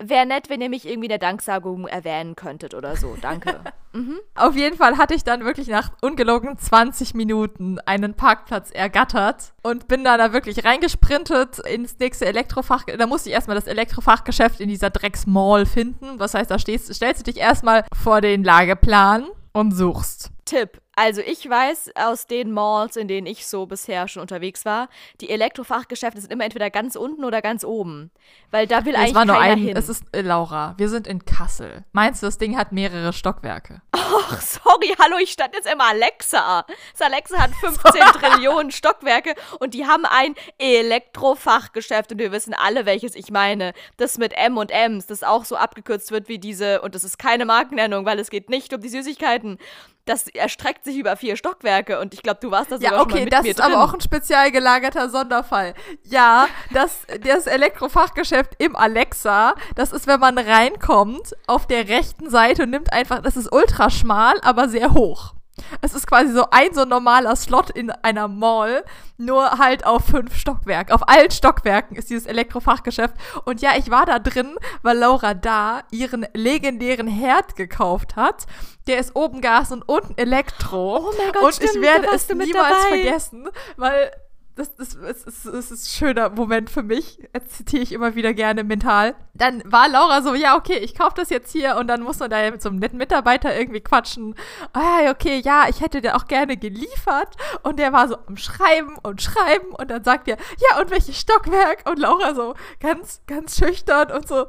Wäre nett, wenn ihr mich irgendwie in der Danksagung erwähnen könntet oder so. Danke. mhm. Auf jeden Fall hatte ich dann wirklich nach ungelogen 20 Minuten einen Parkplatz ergattert und bin da, da wirklich reingesprintet ins nächste Elektrofach. Da musste ich erstmal das Elektrofachgeschäft in dieser Drecksmall finden. Was heißt, da stehst, stellst du dich erstmal vor den Lageplan und suchst. Tipp. Also ich weiß aus den Malls, in denen ich so bisher schon unterwegs war, die Elektrofachgeschäfte sind immer entweder ganz unten oder ganz oben. Weil da will es eigentlich war nur keiner ein, hin. Es ist, äh, Laura, wir sind in Kassel. Meinst du, das Ding hat mehrere Stockwerke? Ach, sorry, hallo, ich stand jetzt immer Alexa. Das Alexa hat 15 Trillionen Stockwerke und die haben ein Elektrofachgeschäft und wir wissen alle, welches ich meine. Das mit M und M's, das auch so abgekürzt wird wie diese, und das ist keine Markennennung, weil es geht nicht um die Süßigkeiten das erstreckt sich über vier Stockwerke und ich glaube, du warst da sogar ja, okay, schon mal mit das mir ist aber auch ein spezial gelagerter Sonderfall. Ja, das, das Elektrofachgeschäft im Alexa, das ist, wenn man reinkommt, auf der rechten Seite und nimmt einfach, das ist ultra schmal, aber sehr hoch. Es ist quasi so ein so normaler Slot in einer Mall, nur halt auf fünf Stockwerken. Auf allen Stockwerken ist dieses Elektrofachgeschäft. Und ja, ich war da drin, weil Laura da ihren legendären Herd gekauft hat. Der ist oben Gas und unten Elektro. Oh mein Gott, und stimmt, ich werde es niemals vergessen, weil das, das, das, das, das ist ein schöner Moment für mich. Jetzt zitiere ich immer wieder gerne mental. Dann war Laura so, ja, okay, ich kaufe das jetzt hier und dann muss man da mit so einem netten Mitarbeiter irgendwie quatschen. Ah, okay, ja, ich hätte dir auch gerne geliefert. Und der war so am Schreiben und Schreiben und dann sagt er, ja, und welches Stockwerk? Und Laura so ganz, ganz schüchtern und so,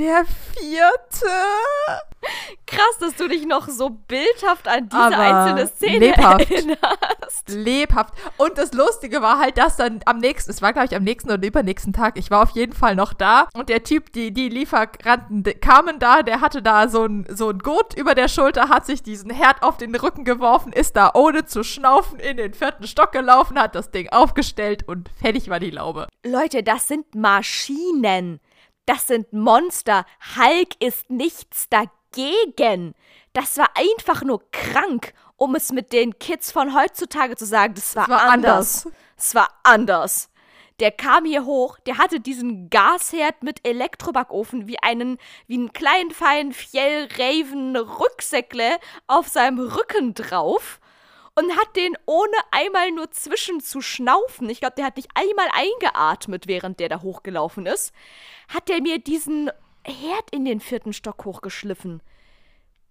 der vierte. Krass, dass du dich noch so bildhaft an diese Aber einzelne Szene lebhaft. erinnerst. Lebhaft. Und das Lustige war halt, dass dann am nächsten, es war glaube ich am nächsten oder übernächsten Tag, ich war auf jeden Fall noch da und der Typ, die, die Lieferanten die kamen da, der hatte da so ein, so ein Gurt über der Schulter, hat sich diesen Herd auf den Rücken geworfen, ist da ohne zu schnaufen in den vierten Stock gelaufen, hat das Ding aufgestellt und fertig war die Laube. Leute, das sind Maschinen. Das sind Monster. Hulk ist nichts dagegen. Das war einfach nur krank, um es mit den Kids von heutzutage zu sagen. Das war, Es war anders. Es war anders. Der kam hier hoch, der hatte diesen Gasherd mit Elektrobackofen wie einen, wie einen kleinen, feinen Fjellraven Rücksäckle auf seinem Rücken drauf und hat den ohne einmal nur zwischen zu schnaufen, ich glaube, der hat nicht einmal eingeatmet, während der da hochgelaufen ist, hat der mir diesen Herd in den vierten Stock hochgeschliffen.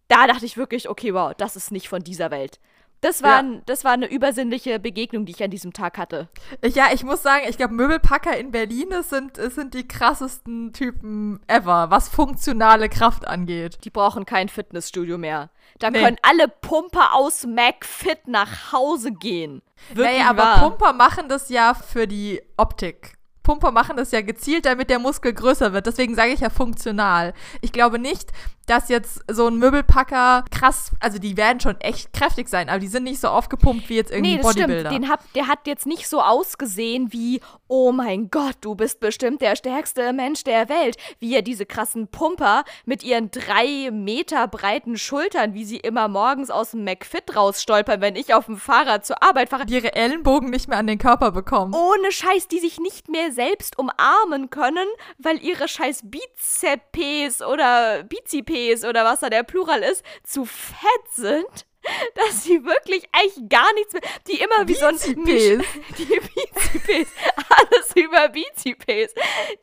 Da dachte ich wirklich, okay, wow, das ist nicht von dieser Welt. Das war, Ja. ein, das war eine übersinnliche Begegnung, die ich an diesem Tag hatte. Ja, ich muss sagen, ich glaube, Möbelpacker in Berlin, sind, sind die krassesten Typen ever, was funktionale Kraft angeht. Die brauchen kein Fitnessstudio mehr. Da Nee. können alle Pumper aus McFit nach Hause gehen. Wirklich naja, aber wahr. Pumper machen das ja für die Optik. Pumper machen das ja gezielt, damit der Muskel größer wird. Deswegen sage ich ja funktional. Ich glaube nicht, dass jetzt so ein Möbelpacker krass, also die werden schon echt kräftig sein, aber die sind nicht so aufgepumpt wie jetzt irgendwie Nee, das stimmt. Bodybuilder. Den hab, der hat jetzt nicht so ausgesehen wie, oh mein Gott, du bist bestimmt der stärkste Mensch der Welt. Wie ja diese krassen Pumper mit ihren drei Meter breiten Schultern, wie sie immer morgens aus dem McFit rausstolpern, wenn ich auf dem Fahrrad zur Arbeit fahre. die ihre Ellenbogen nicht mehr an den Körper bekommen. Ohne Scheiß, die sich nicht mehr selbst umarmen können, weil ihre scheiß Bizepes oder Bizipes oder was da der Plural ist, zu fett sind, dass sie wirklich eigentlich gar nichts mehr, die immer wie so ein Bizipes. Misch- die Bizipes, alles über Bizipes,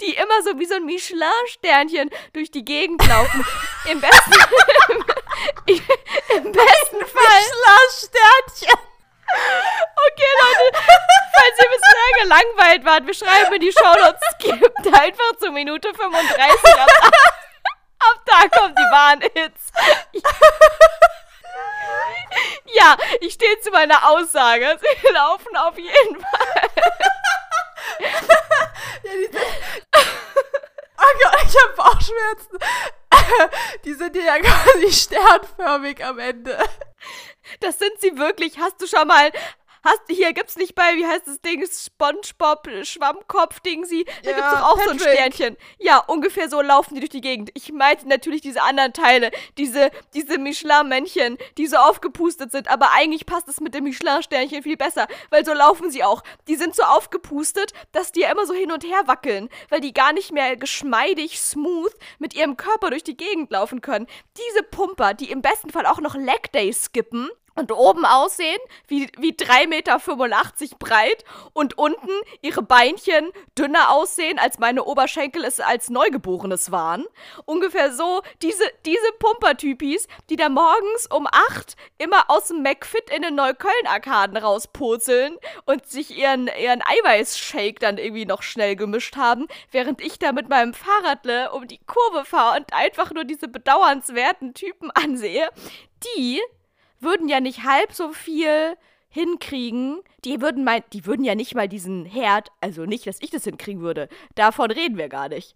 die immer so wie so ein Michelin-Sternchen durch die Gegend laufen. Im besten, im, im besten Fall Sternchen. Okay, Leute, falls ihr bisher gelangweilt wart, wir schreiben in die Shownotes, skippt einfach zur Minute 35. Ab da, kommt die wahren Hits. Ja, ich stehe zu meiner Aussage. Sie laufen auf jeden Fall. Oh Gott, ich habe Bauchschmerzen. Die sind ja quasi sternförmig am Ende. Das sind sie wirklich. Hast du schon mal. Hast, hier gibt's nicht bei, wie heißt das Ding? Spongebob, Schwammkopf, Ding sie. Da Ja, gibt's doch auch so ein Patrick. Sternchen. Ja, ungefähr so laufen die durch die Gegend. Ich meinte natürlich diese anderen Teile. Diese, diese Michelin-Männchen, die so aufgepustet sind. Aber eigentlich passt es mit dem Michelin-Sternchen viel besser. Weil so laufen sie auch. Die sind so aufgepustet, dass die ja immer so hin und her wackeln. Weil die gar nicht mehr geschmeidig, smooth mit ihrem Körper durch die Gegend laufen können. Diese Pumper, die im besten Fall auch noch Leg Day skippen, und oben aussehen wie, wie 3,85 Meter breit und unten ihre Beinchen dünner aussehen, als meine Oberschenkel es als Neugeborenes waren. Ungefähr so diese, diese Pumpertypis, die da morgens um 8 immer aus dem McFit in den Neukölln-Arkaden rauspurzeln und sich ihren, ihren Eiweißshake dann irgendwie noch schnell gemischt haben, während ich da mit meinem Fahrradle um die Kurve fahre und einfach nur diese bedauernswerten Typen ansehe, die würden ja nicht halb so viel hinkriegen. Die würden mein, die würden ja nicht mal diesen Herd, also nicht, dass ich das hinkriegen würde. Davon reden wir gar nicht.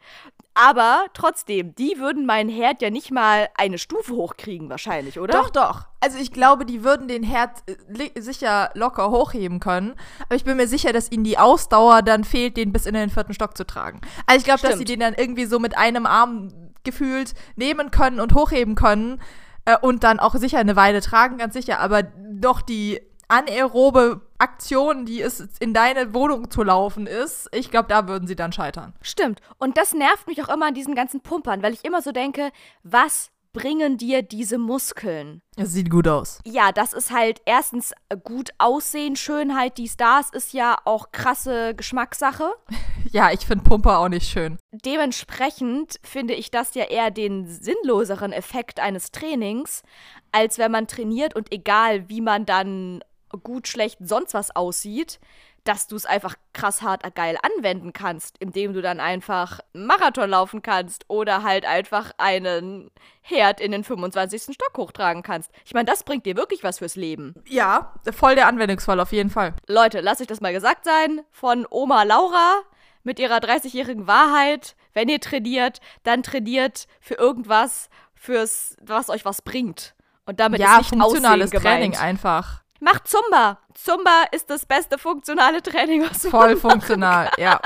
Aber trotzdem, die würden meinen Herd ja nicht mal eine Stufe hochkriegen, wahrscheinlich, oder? Doch, doch. Also ich glaube, die würden den Herd äh, sicher locker hochheben können. Aber ich bin mir sicher, dass ihnen die Ausdauer dann fehlt, den bis in den vierten Stock zu tragen. Also ich glaube, dass sie den dann irgendwie so mit einem Arm gefühlt nehmen können und hochheben können. Äh, und dann auch sicher eine Weile tragen, ganz sicher. Aber doch die anaerobe Aktion, die es in deine Wohnung zu laufen ist, ich glaube, da würden sie dann scheitern. Stimmt. Und das nervt mich auch immer an diesen ganzen Pumpern, weil ich immer so denke, was bringen dir diese Muskeln? Es sieht gut aus. Ja, das ist halt erstens gut aussehen, Schönheit, dies, das ist ja auch krasse Geschmackssache. Ja, ich finde Pumper auch nicht schön. Dementsprechend finde ich das ja eher den sinnloseren Effekt eines Trainings, als wenn man trainiert und egal wie man dann gut, schlecht, sonst was aussieht, dass du es einfach krass hart geil anwenden kannst, indem du dann einfach Marathon laufen kannst oder halt einfach einen Herd in den 25. Stock hochtragen kannst. Ich meine, das bringt dir wirklich was fürs Leben. Ja, voll der Anwendungsfall auf jeden Fall. Leute, lasst euch das mal gesagt sein von Oma Laura mit ihrer 30-jährigen Wahrheit. Wenn ihr trainiert, dann trainiert für irgendwas, fürs, was euch was bringt. Und damit ja, ist nicht funktionales Aussehen Training gemeint. einfach. Macht Zumba. Zumba ist das beste funktionale Training, was du Voll funktional, ja.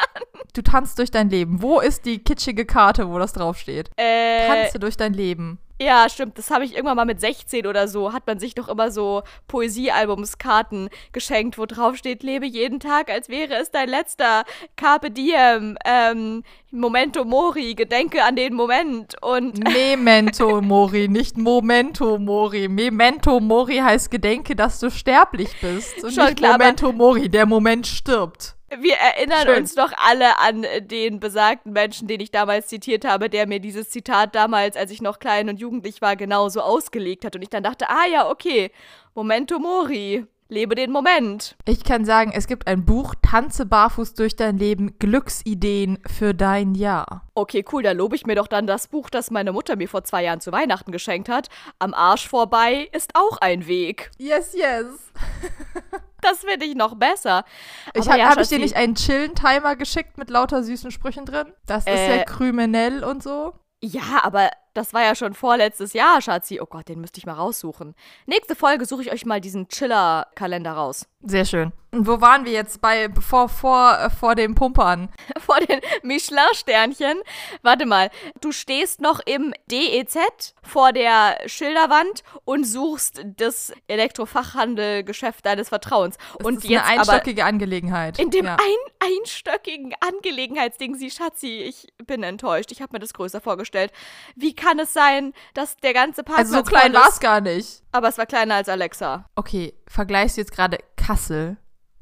Du tanzt durch dein Leben. Wo ist die kitschige Karte, wo das draufsteht? Äh, Tanze durch dein Leben. Ja, stimmt. Das habe ich irgendwann mal mit 16 oder so. Hat man sich doch immer so Poesiealbumskarten geschenkt, wo drauf steht, lebe jeden Tag, als wäre es dein letzter. Carpe diem. Ähm, Momento mori. Gedenke an den Moment. Und Memento Mori, nicht Momento Mori. Memento Mori heißt Gedenke, dass du sterblich bist. Und Schon nicht klar, Momento Mori, der Moment stirbt. Wir erinnern Schön. uns doch alle an den besagten Menschen, den ich damals zitiert habe, der mir dieses Zitat damals, als ich noch klein und jugendlich war, genauso ausgelegt hat. Und ich dann dachte, ah ja, okay, Momento Mori, lebe den Moment. Ich kann sagen, es gibt ein Buch, Tanze barfuß durch dein Leben, Glücksideen für dein Jahr. Okay, cool, da lobe ich mir doch dann das Buch, das meine Mutter mir vor zwei Jahren zu Weihnachten geschenkt hat. Am Arsch vorbei ist auch ein Weg. Yes, yes. Das finde ich noch besser. Ich habe ja, hab ich dir nicht einen Chillen-Timer geschickt mit lauter süßen Sprüchen drin? Das ist Äh. ja kriminell und so. Ja, aber das war ja schon vorletztes Jahr, Schatzi. Oh Gott, den müsste ich mal raussuchen. Nächste Folge suche ich euch mal diesen Chiller-Kalender raus. Sehr schön. Und wo waren wir jetzt bei vor, vor, äh, vor dem Pumpern? vor den Michelin-Sternchen. Warte mal, du stehst noch im DEZ vor der Schilderwand und suchst das Elektrofachhandelgeschäft deines Vertrauens. Das und ist jetzt eine einstöckige Angelegenheit. in dem ja. ein, einstöckigen Angelegenheitsding, sie Schatzi, ich bin enttäuscht. Ich habe mir das größer vorgestellt. Wie kann es sein, dass der ganze Parkplatz Also so klein war es gar nicht. Aber es war kleiner als Alexa. Okay, vergleichst du jetzt gerade Kassel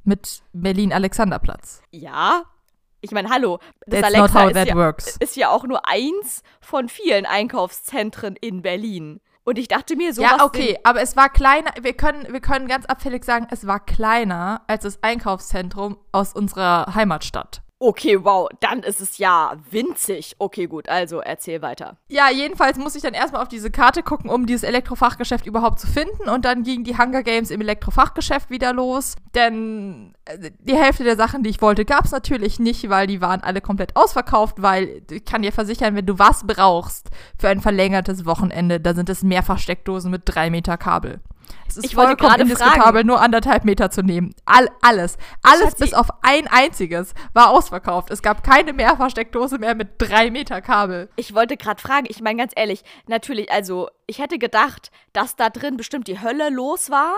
mit Berlin-Alexanderplatz? Ja. Ich meine, hallo, das That's Alexa ist ja, works. ist ja auch nur eins von vielen Einkaufszentren in Berlin. Und ich dachte mir, so ja, okay, aber es war kleiner, wir können, wir können ganz abfällig sagen, es war kleiner als das Einkaufszentrum aus unserer Heimatstadt. Okay, wow, dann ist es ja winzig. Okay, gut, also erzähl weiter. Ja, jedenfalls muss ich dann erstmal auf diese Karte gucken, um dieses Elektrofachgeschäft überhaupt zu finden. Und dann gingen die Hunger Games im Elektrofachgeschäft wieder los. Denn äh, die Hälfte der Sachen, die ich wollte, gab es natürlich nicht, weil die waren alle komplett ausverkauft. Weil ich kann dir versichern, wenn du was brauchst für ein verlängertes Wochenende, da sind es mehrfach Steckdosen mit drei Meter Kabel. Es ist Ich wollte vollkommen gerade indiskutabel, nur anderthalb Meter zu nehmen. All, alles. Alles Schatzi. bis auf ein einziges war ausverkauft. Es gab keine Mehrfachsteckdose mehr mit drei Meter Kabel. Ich wollte gerade fragen, ich meine ganz ehrlich, natürlich, also ich hätte gedacht, dass da drin bestimmt die Hölle los war.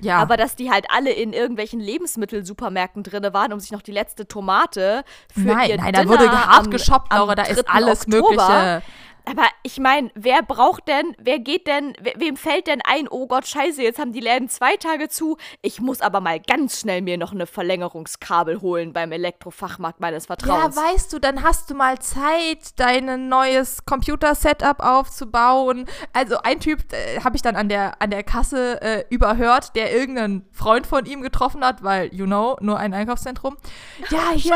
Ja. Aber dass die halt alle in irgendwelchen Lebensmittelsupermärkten drin waren, um sich noch die letzte Tomate für Nein, ihr nein, da Dinner wurde hart am- geshoppt, Laura, da ist 3. alles Oktober. Mögliche. Aber ich meine, wer braucht denn, wer geht denn, we wem fällt denn ein, oh Gott, scheiße, jetzt haben die Läden zwei Tage zu. Ich muss aber mal ganz schnell mir noch eine Verlängerungskabel holen beim Elektrofachmarkt meines Ja, Vertrauens. weißt du, dann hast du mal Zeit, dein neues Computer-Setup aufzubauen. Also ein Typ äh, habe ich dann an der, an der Kasse äh, überhört, der irgendeinen Freund von ihm getroffen hat, weil, you know, nur ein Einkaufszentrum. Ja, hier,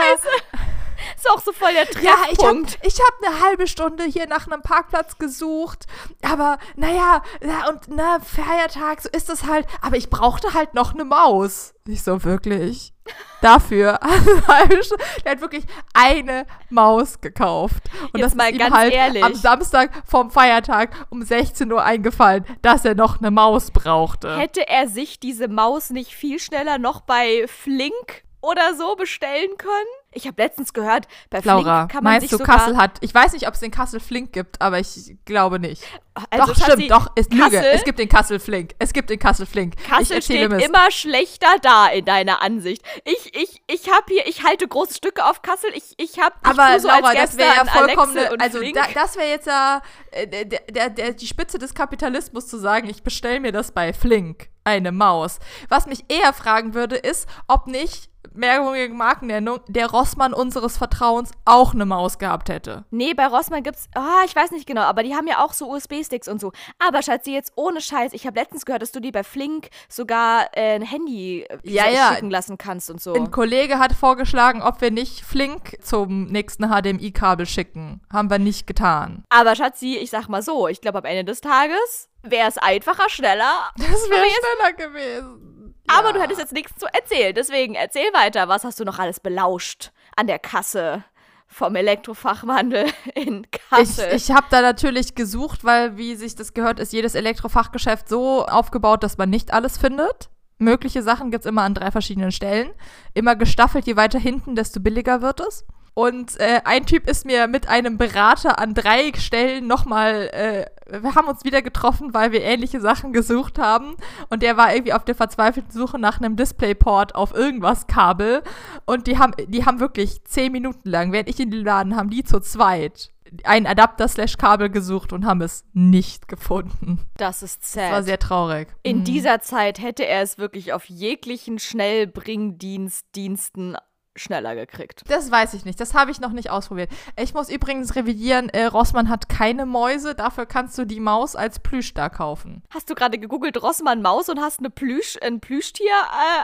ist auch so voll der ja, ich habe Treffpunkt. hab eine halbe Stunde hier nach einem Parkplatz gesucht. Aber, naja, ja, und na, Feiertag, so ist es halt. Aber ich brauchte halt noch eine Maus. Nicht so wirklich. Dafür. Der hat wirklich eine Maus gekauft. Und Jetzt das mal ist ihm ganz halt ehrlich. am Samstag vom Feiertag um 16 Uhr eingefallen, dass er noch eine Maus brauchte. Hätte er sich diese Maus nicht viel schneller noch bei Flink oder so bestellen können? Ich habe letztens gehört, bei Laura, Flink kann man meinst sich du, Kassel hat. Ich weiß nicht, ob es den Kassel Flink gibt, aber ich glaube nicht. also doch, stimmt, doch, ist Lüge. Kassel, Es gibt den Kassel Flink. Es gibt den Kassel Flink. ich Kassel erzähle steht Mist. immer schlechter da in deiner Ansicht. Ich, ich, ich habe hier, ich halte große Stücke auf Kassel. Ich, ich habe aber so Laura, das wäre ja vollkommen, und also da, das wäre jetzt ja äh, der, der, der, die Spitze des Kapitalismus zu sagen, ich bestelle mir das bei Flink, eine Maus. Was mich eher fragen würde, ist, ob nicht mehrjährige Markennennung der Rossmann unseres Vertrauens auch eine Maus gehabt hätte. Nee, bei Rossmann gibt's, ah, ich weiß nicht genau, aber die haben ja auch so USB-Sticks und so. Aber Schatzi, jetzt ohne Scheiß, ich habe letztens gehört, dass du dir bei Flink sogar äh, ein Handy äh, Ja, ja. schicken lassen kannst und so. Ein Kollege hat vorgeschlagen, ob wir nicht flink zum nächsten HDMI-Kabel schicken. Haben wir nicht getan. Aber Schatzi, ich sag mal so, ich glaube, am Ende des Tages wäre es einfacher, schneller. Das wäre schneller gewesen. Aber Ja. du hättest jetzt nichts zu erzählen. Deswegen erzähl weiter. Was hast du noch alles belauscht an der Kasse vom Elektrofachwandel in Ich, Kassel? ich habe da natürlich gesucht, weil, wie sich das gehört, ist jedes Elektrofachgeschäft so aufgebaut, dass man nicht alles findet. Mögliche Sachen gibt es immer an drei verschiedenen Stellen. Immer gestaffelt, je weiter hinten, desto billiger wird es. Und äh, ein Typ ist mir mit einem Berater an drei Stellen nochmal, äh, wir haben uns wieder getroffen, weil wir ähnliche Sachen gesucht haben. Und der war irgendwie auf der verzweifelten Suche nach einem Displayport auf irgendwas Kabel. Und die haben, die haben wirklich zehn Minuten lang, während ich in den Laden, haben die zu zweit ein Adapter-Slash-Kabel gesucht und haben es nicht gefunden. das ist Das war sad. sehr traurig. In Mhm. dieser Zeit hätte er es wirklich auf jeglichen Schnellbringdienstdiensten schneller gekriegt. Das weiß ich nicht. Das habe ich noch nicht ausprobiert. Ich muss übrigens revidieren, äh, Rossmann hat keine Mäuse. Dafür kannst du die Maus als Plüsch da kaufen. Hast du gerade gegoogelt Rossmann Maus und hast eine Plüsch, ein Plüschtier?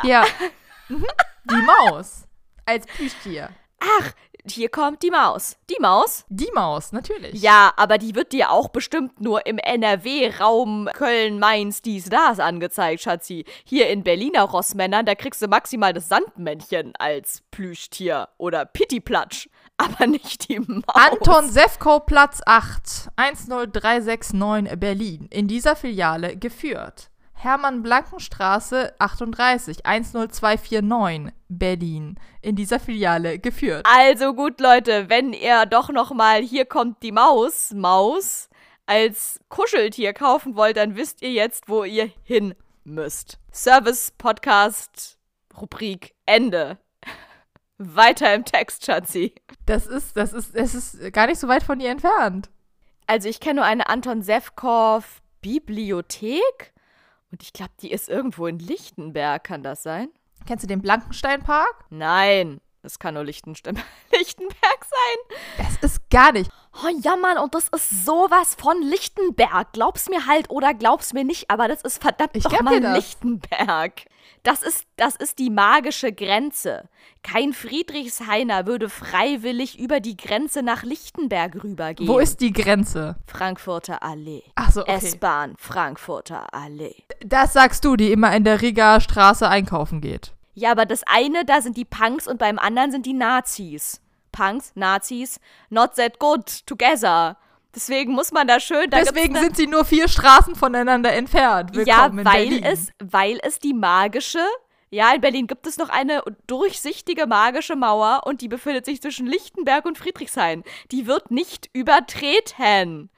Äh, Ja. mhm. Die Maus. Als Plüschtier. Ach, hier kommt die Maus. Die Maus? Die Maus, natürlich. Ja, aber die wird dir auch bestimmt nur im NRW-Raum Köln, Mainz, dies, das angezeigt, Schatzi. Hier in Berliner Rossmännern, da kriegst du maximal das Sandmännchen als Plüschtier oder Pittiplatsch, aber nicht die Maus. Anton Sefko, Platz 8, 10369 Berlin. In dieser Filiale geführt. Hermann Blankenstraße 38, 10249 Berlin. In dieser Filiale geführt. Also gut, Leute, wenn ihr doch noch mal hier kommt die Maus, Maus als Kuscheltier kaufen wollt, dann wisst ihr jetzt, wo ihr hin müsst. Service Podcast Rubrik Ende. Weiter im Text, Schatzi. Das ist, das ist, es ist gar nicht so weit von dir entfernt. Also ich kenne nur eine Anton Sefkow Bibliothek und ich glaube, die ist irgendwo in Lichtenberg, kann das sein? Kennst du den Blankensteinpark? Nein, das kann nur Lichtenstein Lichtenberg sein. Das ist gar nicht. Oh ja, Mann, und das ist sowas von Lichtenberg. Glaub's mir halt oder glaub's mir nicht, aber das ist verdammt Ich doch glaub mal dir das. Lichtenberg. Das ist, das ist die magische Grenze. Kein Friedrichshainer würde freiwillig über die Grenze nach Lichtenberg rübergehen. Wo ist die Grenze? Frankfurter Allee? Ach so, okay. S-Bahn Frankfurter Allee. Das sagst du, die immer in der Riga Straße einkaufen geht. Ja, aber das eine, da sind die Punks und beim anderen sind die Nazis. Punks, Nazis, not that good together. Deswegen muss man da schön. Da Deswegen ne- sind sie nur vier Straßen voneinander entfernt. Ja, Willkommen in weil es, weil es die magische. Ja, in Berlin gibt es noch eine durchsichtige magische Mauer und die befindet sich zwischen Lichtenberg und Friedrichshain. Die wird nicht übertreten.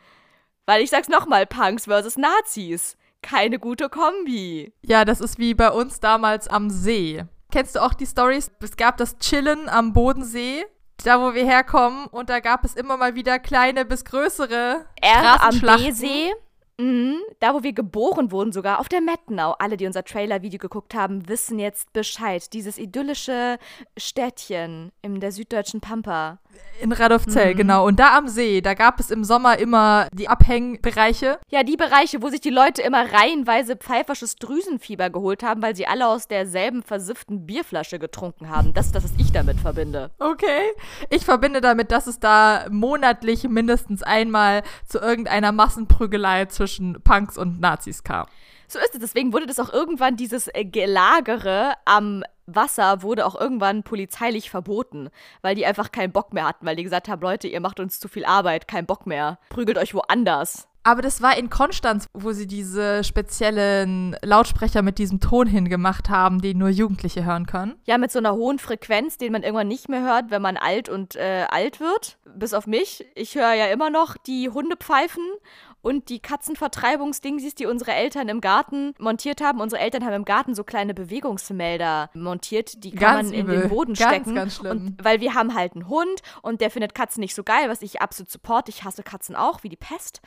Weil ich sag's nochmal, Punks versus Nazis. Keine gute Kombi. Ja, das ist wie bei uns damals am See. Kennst du auch die Stories? Es gab das Chillen am Bodensee, da wo wir herkommen, und da gab es immer mal wieder kleine bis größere R am. B-See. Mhm, da, wo wir geboren wurden, sogar auf der Mettenau. Alle, die unser Trailer-Video geguckt haben, wissen jetzt Bescheid. Dieses idyllische Städtchen in der süddeutschen Pampa. In Radolfzell, Mhm. genau. Und da am See, da gab es im Sommer immer die Abhängbereiche. Ja, die Bereiche, wo sich die Leute immer reihenweise pfeifersches Drüsenfieber geholt haben, weil sie alle aus derselben versifften Bierflasche getrunken haben. Das ist das, was ich damit verbinde. Okay. Ich verbinde damit, dass es da monatlich mindestens einmal zu irgendeiner Massenprügelei zwischen Punks und Nazis kam. So ist es. Deswegen wurde das auch irgendwann, dieses äh, Gelagere am Wasser wurde auch irgendwann polizeilich verboten, weil die einfach keinen Bock mehr hatten, weil die gesagt haben, Leute, ihr macht uns zu viel Arbeit, kein Bock mehr. Prügelt euch woanders. Aber das war in Konstanz, wo sie diese speziellen Lautsprecher mit diesem Ton hingemacht haben, den nur Jugendliche hören können. Ja, mit so einer hohen Frequenz, den man irgendwann nicht mehr hört, wenn man alt und äh, alt wird. Bis auf mich. Ich höre ja immer noch die Hundepfeifen und die Katzenvertreibungsdingsies, die unsere Eltern im Garten montiert haben. Unsere Eltern haben im Garten so kleine Bewegungsmelder montiert, die kann Ganz man in übel. den Boden Ganz, stecken. ganz schlimm. Und weil wir haben halt einen Hund und der findet Katzen nicht so geil, was ich absolut support. Ich hasse Katzen auch, wie die Pest.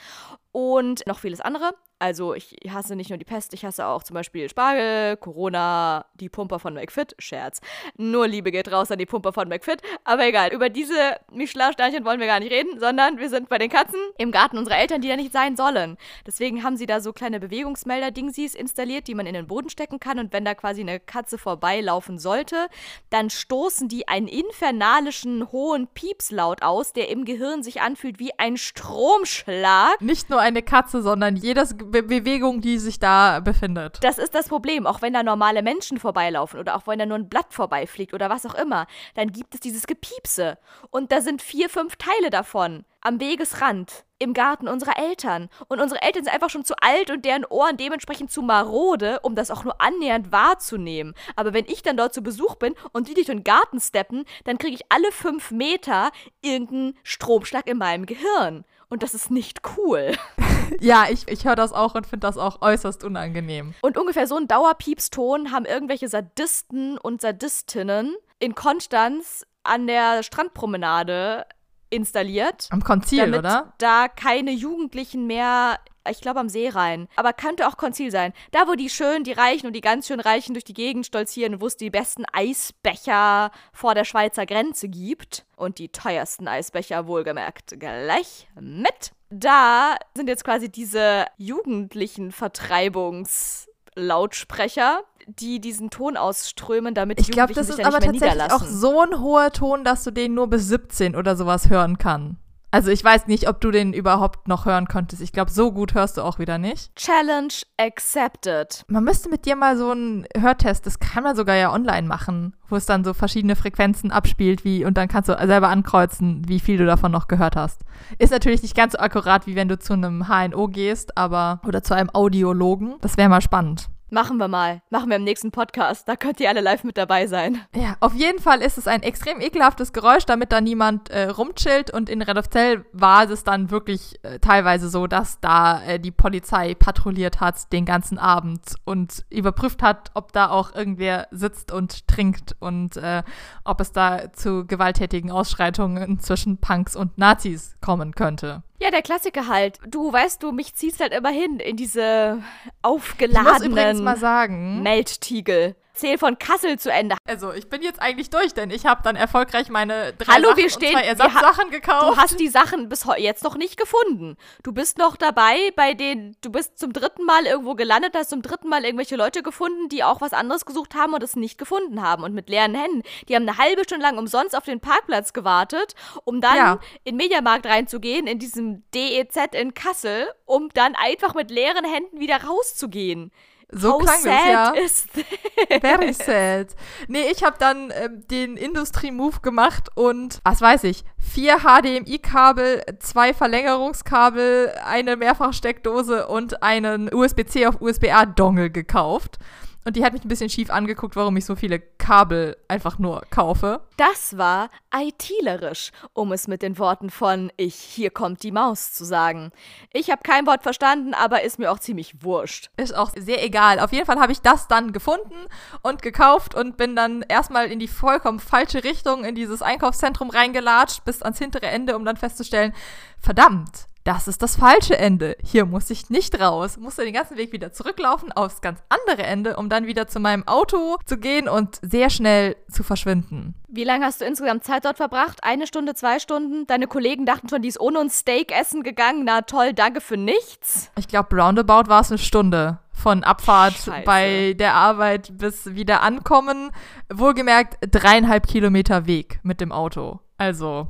Und noch vieles andere. Also ich hasse nicht nur die Pest, ich hasse auch zum Beispiel Spargel, Corona, die Pumper von McFit. Scherz. Nur Liebe geht raus an die Pumper von McFit. Aber egal, über diese Michelin-Sternchen wollen wir gar nicht reden, sondern wir sind bei den Katzen im Garten unserer Eltern, die da nicht sein sollen. Deswegen haben sie da so kleine Bewegungsmelder-Dingsies installiert, die man in den Boden stecken kann. Und wenn da quasi eine Katze vorbeilaufen sollte, dann stoßen die einen infernalischen hohen Piepslaut aus, der im Gehirn sich anfühlt wie ein Stromschlag. Nicht nur eine Katze, sondern jede Be Bewegung, die sich da befindet. Das ist das Problem. Auch wenn da normale Menschen vorbeilaufen oder auch wenn da nur ein Blatt vorbeifliegt oder was auch immer, dann gibt es dieses Gepiepse. Und da sind vier, fünf Teile davon am Wegesrand, im Garten unserer Eltern. Und unsere Eltern sind einfach schon zu alt und deren Ohren dementsprechend zu marode, um das auch nur annähernd wahrzunehmen. Aber wenn ich dann dort zu Besuch bin und die durch den Garten steppen, dann kriege ich alle fünf Meter irgendeinen Stromschlag in meinem Gehirn. Und das ist nicht cool. ja, ich, ich höre das auch und finde das auch äußerst unangenehm. Und ungefähr so einen Dauerpiepston haben irgendwelche Sadisten und Sadistinnen in Konstanz an der Strandpromenade installiert. Am Konzil, damit oder? da keine Jugendlichen mehr, ich glaube am See rein, aber könnte auch Konzil sein. Da, wo die schön, die Reichen und die ganz schön Reichen durch die Gegend stolzieren, wo es die besten Eisbecher vor der Schweizer Grenze gibt und die teuersten Eisbecher wohlgemerkt gleich mit. Da sind jetzt quasi diese jugendlichen Vertreibungslautsprecher, die diesen Ton ausströmen, damit ich glaube, das ist aber tatsächlich auch so ein hoher Ton, dass du den nur bis 17 oder sowas hören kann. Also ich weiß nicht, ob du den überhaupt noch hören könntest. Ich glaube, so gut hörst du auch wieder nicht. Challenge accepted. Man müsste mit dir mal so einen Hörtest, das kann man sogar ja online machen, wo es dann so verschiedene Frequenzen abspielt, wie und dann kannst du selber ankreuzen, wie viel du davon noch gehört hast. Ist natürlich nicht ganz so akkurat, wie wenn du zu einem HNO gehst, aber oder zu einem Audiologen. Das wäre mal spannend. Machen wir mal. Machen wir im nächsten Podcast. Da könnt ihr alle live mit dabei sein. Ja, auf jeden Fall ist es ein extrem ekelhaftes Geräusch, damit da niemand äh, rumchillt. Und in Redofzell war es dann wirklich äh, teilweise so, dass da äh, die Polizei patrouilliert hat den ganzen Abend und überprüft hat, ob da auch irgendwer sitzt und trinkt und äh, ob es da zu gewalttätigen Ausschreitungen zwischen Punks und Nazis kommen könnte. Ja, der Klassiker halt. Du weißt du, mich zieht's halt immer hin in diese aufgeladenen mal sagen, Melttiegel. Zähl von Kassel zu Ende. Also, ich bin jetzt eigentlich durch, denn ich habe dann erfolgreich meine drei Hallo, Sachen wir stehen, und zwei Ersatzsachen gekauft. Du hast die Sachen bis jetzt noch nicht gefunden. Du bist noch dabei, bei denen du bist zum dritten Mal irgendwo gelandet, hast zum dritten Mal irgendwelche Leute gefunden, die auch was anderes gesucht haben und es nicht gefunden haben und mit leeren Händen. Die haben eine halbe Stunde lang umsonst auf den Parkplatz gewartet, um dann ja. in den Mediamarkt reinzugehen, in diesem DEZ in Kassel, um dann einfach mit leeren Händen wieder rauszugehen. So How klang sad es, ja. Very sad. Nee, ich habe dann ähm, den Industrie-Move gemacht und, was weiß ich, vier HDMI-Kabel, zwei Verlängerungskabel, eine Mehrfachsteckdose und einen USB-C auf USB-A-Dongle gekauft. Und die hat mich ein bisschen schief angeguckt, warum ich so viele Kabel einfach nur kaufe. Das war ITlerisch, um es mit den Worten von Ich, hier kommt die Maus zu sagen. Ich habe kein Wort verstanden, aber ist mir auch ziemlich wurscht. Ist auch sehr egal. Auf jeden Fall habe ich das dann gefunden und gekauft und bin dann erstmal in die vollkommen falsche Richtung in dieses Einkaufszentrum reingelatscht bis ans hintere Ende, um dann festzustellen, verdammt, das ist das falsche Ende. Hier muss ich nicht raus. Musste den ganzen Weg wieder zurücklaufen aufs ganz andere Ende, um dann wieder zu meinem Auto zu gehen und sehr schnell zu verschwinden. Wie lange hast du insgesamt Zeit dort verbracht? Eine Stunde, zwei Stunden? Deine Kollegen dachten schon, die ist ohne uns Steak essen gegangen. Na toll, danke für nichts. Ich glaube, roundabout war es eine Stunde von Abfahrt Scheiße. bei der Arbeit bis wieder ankommen. Wohlgemerkt dreieinhalb Kilometer Weg mit dem Auto. Also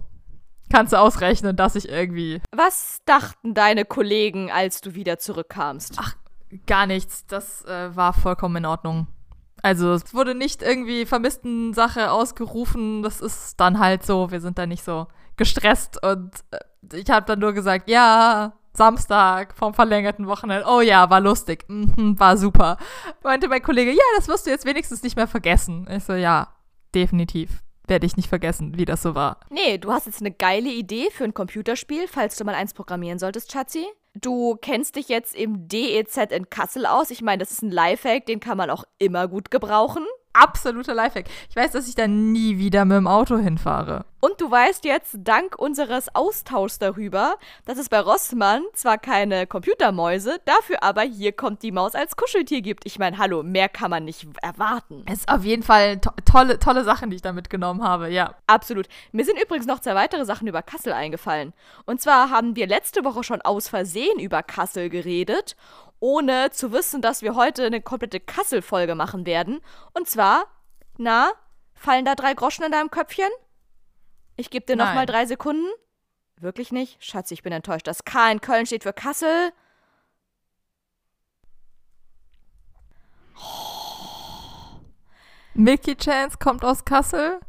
kannst du ausrechnen, dass ich irgendwie. Was dachten deine Kollegen, als du wieder zurückkamst? Ach, gar nichts. Das äh, war vollkommen in Ordnung. Also es wurde nicht irgendwie vermissten Sache ausgerufen. Das ist dann halt so. Wir sind da nicht so gestresst und äh, ich habe dann nur gesagt, ja, Samstag vom verlängerten Wochenende. Oh ja, war lustig. Mhm, war super. Meinte mein Kollege, ja, das wirst du jetzt wenigstens nicht mehr vergessen. Ich so, ja, definitiv werde ich nicht vergessen, wie das so war. Nee, du hast jetzt eine geile Idee für ein Computerspiel, falls du mal eins programmieren solltest, Schatzi. Du kennst dich jetzt im DEZ in Kassel aus. Ich meine, das ist ein Lifehack, den kann man auch immer gut gebrauchen. Absoluter Lifehack. Ich weiß, dass ich da nie wieder mit dem Auto hinfahre. Und du weißt jetzt dank unseres Austauschs darüber, dass es bei Rossmann zwar keine Computermäuse, dafür aber hier kommt die Maus als Kuscheltier gibt. Ich meine, hallo, mehr kann man nicht erwarten. Es ist auf jeden Fall to tolle, tolle Sachen, die ich da mitgenommen habe, ja. Absolut. Mir sind übrigens noch zwei weitere Sachen über Kassel eingefallen. Und zwar haben wir letzte Woche schon aus Versehen über Kassel geredet ohne zu wissen, dass wir heute eine komplette Kassel-Folge machen werden. Und zwar, na, fallen da drei Groschen in deinem Köpfchen? Ich gebe dir nochmal drei Sekunden. Wirklich nicht? Schatz, ich bin enttäuscht. Das K in Köln steht für Kassel. Milky Chance kommt aus Kassel.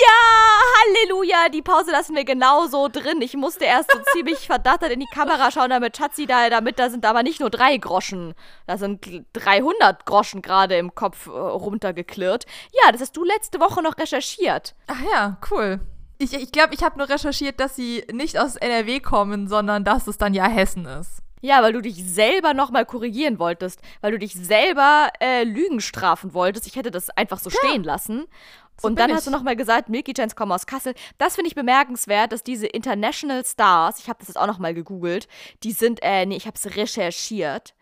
Ja, Halleluja, die Pause lassen wir genauso drin. Ich musste erst so ziemlich verdattert in die Kamera schauen, damit Schatzi da, damit da sind aber nicht nur drei Groschen, da sind 300 Groschen gerade im Kopf äh, runtergeklirrt. Ja, das hast du letzte Woche noch recherchiert. Ach ja, cool. Ich glaube, ich, glaub, ich habe nur recherchiert, dass sie nicht aus NRW kommen, sondern dass es dann ja Hessen ist. Ja, weil du dich selber nochmal korrigieren wolltest, weil du dich selber äh, Lügen strafen wolltest. Ich hätte das einfach so ja. stehen lassen. So und dann hast du nochmal gesagt, Milky Chance kommen aus Kassel. Das finde ich bemerkenswert, dass diese International Stars, ich habe das jetzt auch nochmal gegoogelt, die sind, äh, nee, ich habe es recherchiert,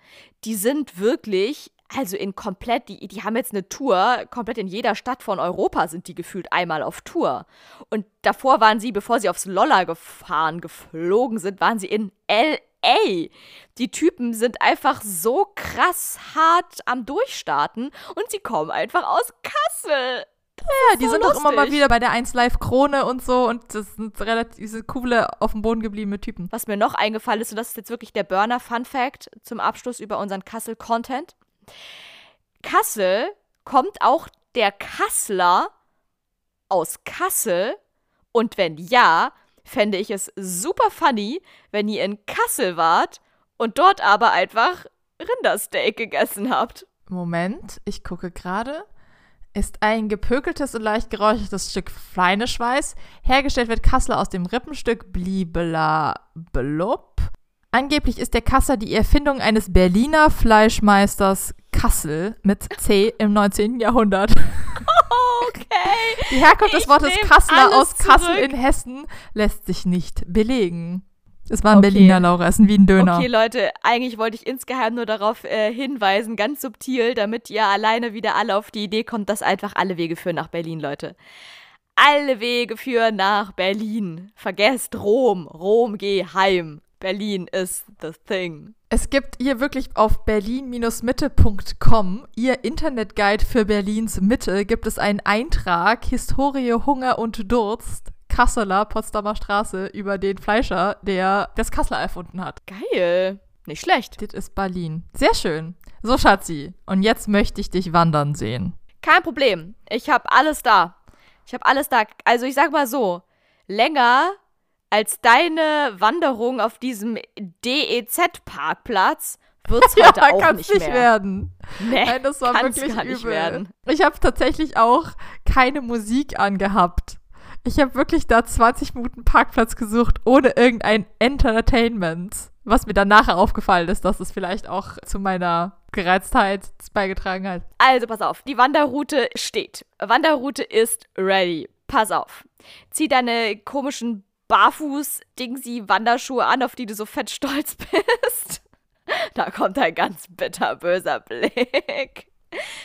die sind wirklich also in komplett, die, die haben jetzt eine Tour, komplett in jeder Stadt von Europa sind die gefühlt einmal auf Tour. Und davor waren sie, bevor sie aufs Lolla gefahren, geflogen sind, waren sie in L.A. Die Typen sind einfach so krass hart am Durchstarten und sie kommen einfach aus Kassel. Ja, die so sind lustig. doch immer mal wieder bei der 1 Live Krone und so und das sind relativ diese coole auf dem Boden gebliebene Typen. Was mir noch eingefallen ist, und das ist jetzt wirklich der Burner Fun Fact zum Abschluss über unseren Kassel Content. Kassel kommt auch der Kassler aus Kassel und wenn ja, fände ich es super funny, wenn ihr in Kassel wart und dort aber einfach Rindersteak gegessen habt. Moment, ich gucke gerade ist ein gepökeltes und leicht geräuchertes Stück Fleischweiß. Hergestellt wird Kassler aus dem Rippenstück Blibela Blub. Angeblich ist der Kasser die Erfindung eines Berliner Fleischmeisters Kassel mit C im 19. Jahrhundert. Okay. Die Herkunft des Wortes Kassler aus Kassel zurück. in Hessen lässt sich nicht belegen. Es war ein okay. Berliner, ist ein Wien-Döner. Okay, Leute, eigentlich wollte ich insgeheim nur darauf äh, hinweisen, ganz subtil, damit ihr alleine wieder alle auf die Idee kommt, dass einfach alle Wege führen nach Berlin, Leute. Alle Wege führen nach Berlin. Vergesst Rom. Rom, geh heim. Berlin is the thing. Es gibt hier wirklich auf berlin-mitte.com, ihr Internetguide für Berlins Mitte, gibt es einen Eintrag Historie, Hunger und Durst Kasseler Potsdamer Straße über den Fleischer, der das Kasseler erfunden hat. Geil. Nicht schlecht. Das ist Berlin. Sehr schön. So, Schatzi. Und jetzt möchte ich dich wandern sehen. Kein Problem. Ich habe alles da. Ich habe alles da. Also ich sag mal so, länger als deine Wanderung auf diesem DEZ-Parkplatz wird es heute ja, auch nicht, nicht werden. Nee, Nein, das war wirklich übel. Werden. Ich habe tatsächlich auch keine Musik angehabt. Ich habe wirklich da 20 Minuten Parkplatz gesucht, ohne irgendein Entertainment. Was mir dann nachher aufgefallen ist, dass es vielleicht auch zu meiner Gereiztheit beigetragen hat. Also pass auf, die Wanderroute steht. Wanderroute ist ready. Pass auf. Zieh deine komischen Barfuß-Dingsi-Wanderschuhe an, auf die du so fett stolz bist. Da kommt ein ganz bitterböser Blick.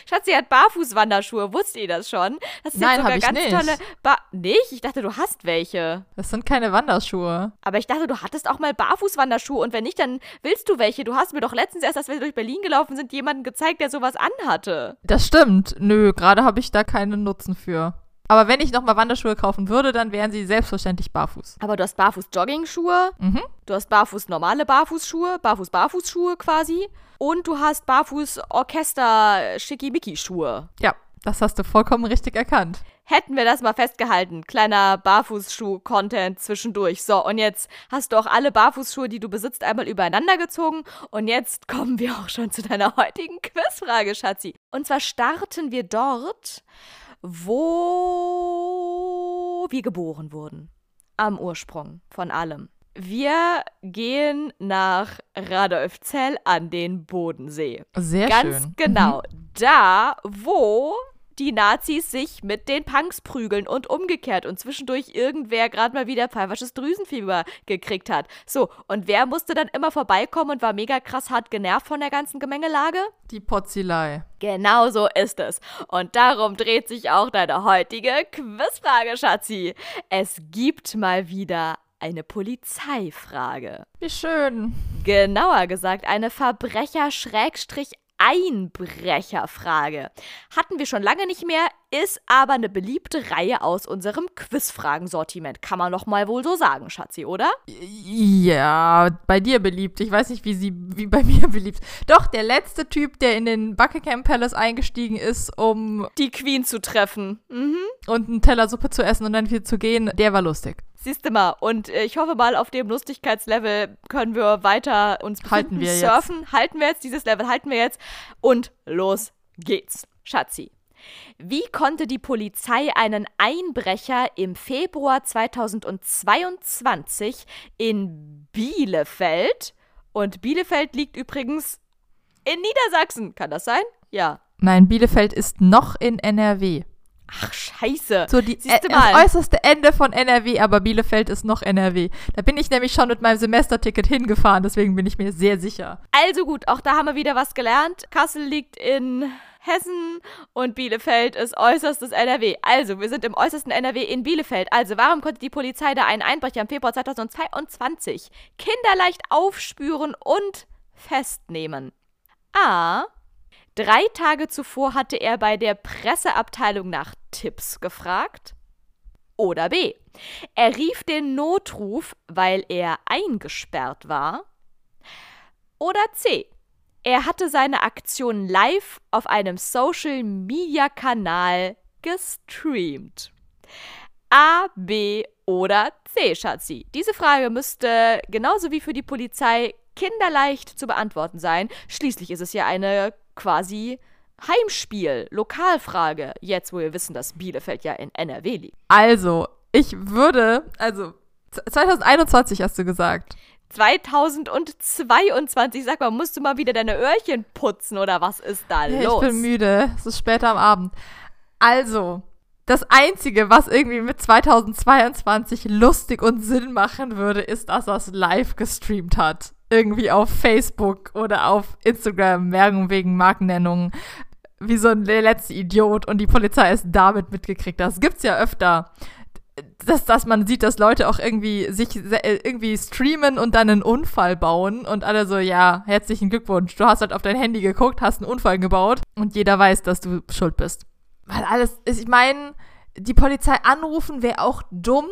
Schatzi hat Barfußwanderschuhe. Wusst ihr das schon? Das sind Nein, sogar ganz nicht. tolle. Ba nicht? Ich dachte, du hast welche. Das sind keine Wanderschuhe. Aber ich dachte, du hattest auch mal Barfußwanderschuhe. Und wenn nicht, dann willst du welche. Du hast mir doch letztens erst, als wir durch Berlin gelaufen sind, jemanden gezeigt, der sowas anhatte. Das stimmt. Nö, gerade habe ich da keinen Nutzen für. Aber wenn ich nochmal Wanderschuhe kaufen würde, dann wären sie selbstverständlich barfuß. Aber du hast barfuß Jogging-Schuhe, mhm. du hast barfuß normale Barfußschuhe, barfuß Barfußschuhe quasi und du hast barfuß Orchester Schickimicki-Schuhe. Ja, das hast du vollkommen richtig erkannt. Hätten wir das mal festgehalten. Kleiner Barfußschuh-Content zwischendurch. So, und jetzt hast du auch alle Barfußschuhe, die du besitzt, einmal übereinander gezogen. Und jetzt kommen wir auch schon zu deiner heutigen Quizfrage, Schatzi. Und zwar starten wir dort, wo wir geboren wurden. Am Ursprung von allem. Wir gehen nach Radolfzell an den Bodensee. Sehr Ganz schön. genau. Mhm. Da, wo die Nazis sich mit den Punks prügeln und umgekehrt und zwischendurch irgendwer gerade mal wieder pfeifersches Drüsenfieber gekriegt hat. So, und wer musste dann immer vorbeikommen und war mega krass hart genervt von der ganzen Gemengelage? Die Potzilei. Genau so ist es. Und darum dreht sich auch deine heutige Quizfrage, Schatzi. Es gibt mal wieder eine Polizeifrage. Wie schön. Genauer gesagt, eine Verbrecher-Schrägstrich Einbrecherfrage. Hatten wir schon lange nicht mehr, ist aber eine beliebte Reihe aus unserem Quizfragensortiment. Kann man doch mal wohl so sagen, Schatzi, oder? Ja, bei dir beliebt. Ich weiß nicht, wie sie wie bei mir beliebt. Doch, der letzte Typ, der in den Buckingham Palace eingestiegen ist, um die Queen zu treffen. Mhm. Und einen Teller Suppe zu essen und dann wieder zu gehen, der war lustig. Siehst du mal, und äh, ich hoffe mal, auf dem Lustigkeitslevel können wir weiter uns halten wir surfen. Jetzt. Halten wir jetzt, dieses Level halten wir jetzt. Und los geht's. Schatzi. Wie konnte die Polizei einen Einbrecher im Februar 2022 in Bielefeld, und Bielefeld liegt übrigens in Niedersachsen, kann das sein? Ja. Nein, Bielefeld ist noch in NRW. Ach, scheiße. So die, äh, das äußerste Ende von NRW, aber Bielefeld ist noch NRW. Da bin ich nämlich schon mit meinem Semesterticket hingefahren, deswegen bin ich mir sehr sicher. Also gut, auch da haben wir wieder was gelernt. Kassel liegt in Hessen und Bielefeld ist äußerstes NRW. Also, wir sind im äußersten NRW in Bielefeld. Also, warum konnte die Polizei da einen Einbrecher im Februar 2022 kinderleicht aufspüren und festnehmen? A. Drei Tage zuvor hatte er bei der Presseabteilung nach Tipps gefragt. Oder B. Er rief den Notruf, weil er eingesperrt war. Oder C. Er hatte seine Aktion live auf einem Social-Media-Kanal gestreamt. A, B oder C, Schatzi? Diese Frage müsste genauso wie für die Polizei kinderleicht zu beantworten sein. Schließlich ist es ja eine quasi Heimspiel, Lokalfrage, jetzt wo wir wissen, dass Bielefeld ja in NRW liegt. Also, ich würde, also 2021 hast du gesagt. 2022, sag mal, musst du mal wieder deine Öhrchen putzen oder was ist da ja, los? Ich bin müde, es ist später am Abend. Also, das Einzige, was irgendwie mit 2022 lustig und Sinn machen würde, ist, dass er es live gestreamt hat irgendwie auf Facebook oder auf Instagram Werbung wegen Markennennungen wie so ein letzter Idiot und die Polizei ist damit mitgekriegt. Das gibt's ja öfter. Dass, dass man sieht, dass Leute auch irgendwie sich äh, irgendwie streamen und dann einen Unfall bauen und alle so, ja, herzlichen Glückwunsch, du hast halt auf dein Handy geguckt, hast einen Unfall gebaut und jeder weiß, dass du schuld bist. Weil alles ich meine, die Polizei anrufen wäre auch dumm,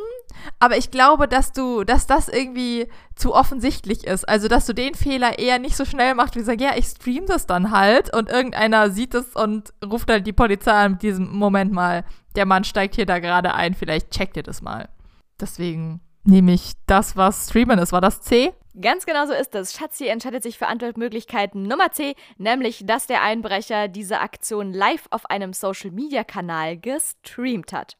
aber ich glaube, dass du, dass das irgendwie zu offensichtlich ist. Also, dass du den Fehler eher nicht so schnell machst, wie sagst, ja, ich stream das dann halt und irgendeiner sieht es und ruft halt die Polizei an mit diesem Moment mal, der Mann steigt hier da gerade ein, vielleicht checkt ihr das mal. Deswegen nehme ich das, was streamen ist. War das C? Ganz genau so ist es. Schatzi entscheidet sich für Antwortmöglichkeit Nummer C, nämlich, dass der Einbrecher diese Aktion live auf einem Social-Media-Kanal gestreamt hat.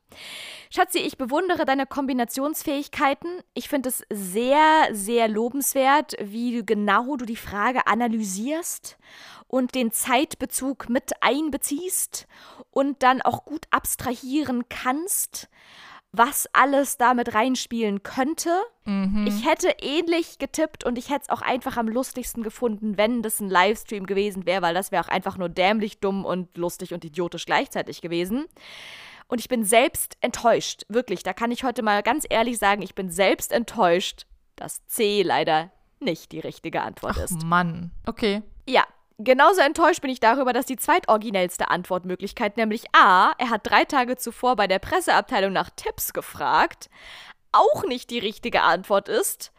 Schatzi, ich bewundere deine Kombinationsfähigkeiten. Ich finde es sehr, sehr lobenswert, wie genau du die Frage analysierst und den Zeitbezug mit einbeziehst und dann auch gut abstrahieren kannst was alles damit reinspielen könnte. Mhm. Ich hätte ähnlich getippt und ich hätte es auch einfach am lustigsten gefunden, wenn das ein Livestream gewesen wäre, weil das wäre auch einfach nur dämlich, dumm und lustig und idiotisch gleichzeitig gewesen. Und ich bin selbst enttäuscht, wirklich. Da kann ich heute mal ganz ehrlich sagen, ich bin selbst enttäuscht, dass C leider nicht die richtige Antwort Ach, ist. Mann, okay. Ja, Genauso enttäuscht bin ich darüber, dass die zweitoriginellste Antwortmöglichkeit, nämlich A, er hat drei Tage zuvor bei der Presseabteilung nach Tipps gefragt, auch nicht die richtige Antwort ist.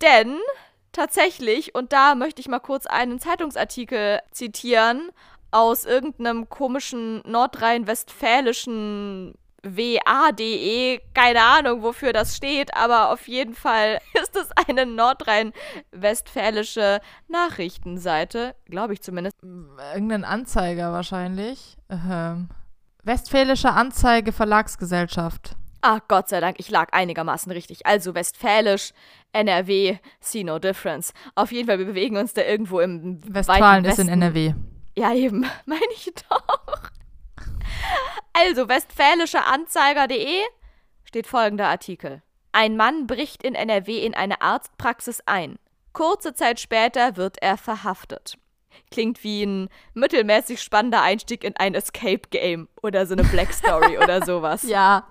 Denn tatsächlich, und da möchte ich mal kurz einen Zeitungsartikel zitieren aus irgendeinem komischen nordrhein-westfälischen WADE, keine Ahnung, wofür das steht, aber auf jeden Fall ist es eine nordrhein-westfälische Nachrichtenseite, glaube ich zumindest. Irgendein Anzeiger wahrscheinlich. Ähm, Westfälische Anzeige Verlagsgesellschaft. Ah, Gott sei Dank, ich lag einigermaßen richtig. Also Westfälisch, NRW, see no difference. Auf jeden Fall, wir bewegen uns da irgendwo im Westfalen ist in NRW. Ja, eben, meine ich doch. Also, westfälische Anzeiger.de steht folgender Artikel. Ein Mann bricht in NRW in eine Arztpraxis ein. Kurze Zeit später wird er verhaftet. Klingt wie ein mittelmäßig spannender Einstieg in ein Escape Game oder so eine Black Story oder sowas. Ja,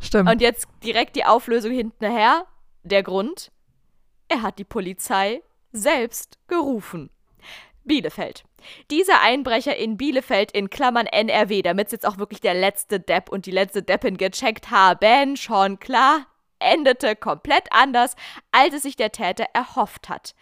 stimmt. Und jetzt direkt die Auflösung hinterher. Der Grund? Er hat die Polizei selbst gerufen. Bielefeld. Dieser Einbrecher in Bielefeld in Klammern NRW, damit jetzt auch wirklich der letzte Depp und die letzte Deppin gecheckt haben, schon klar, endete komplett anders, als es sich der Täter erhofft hat.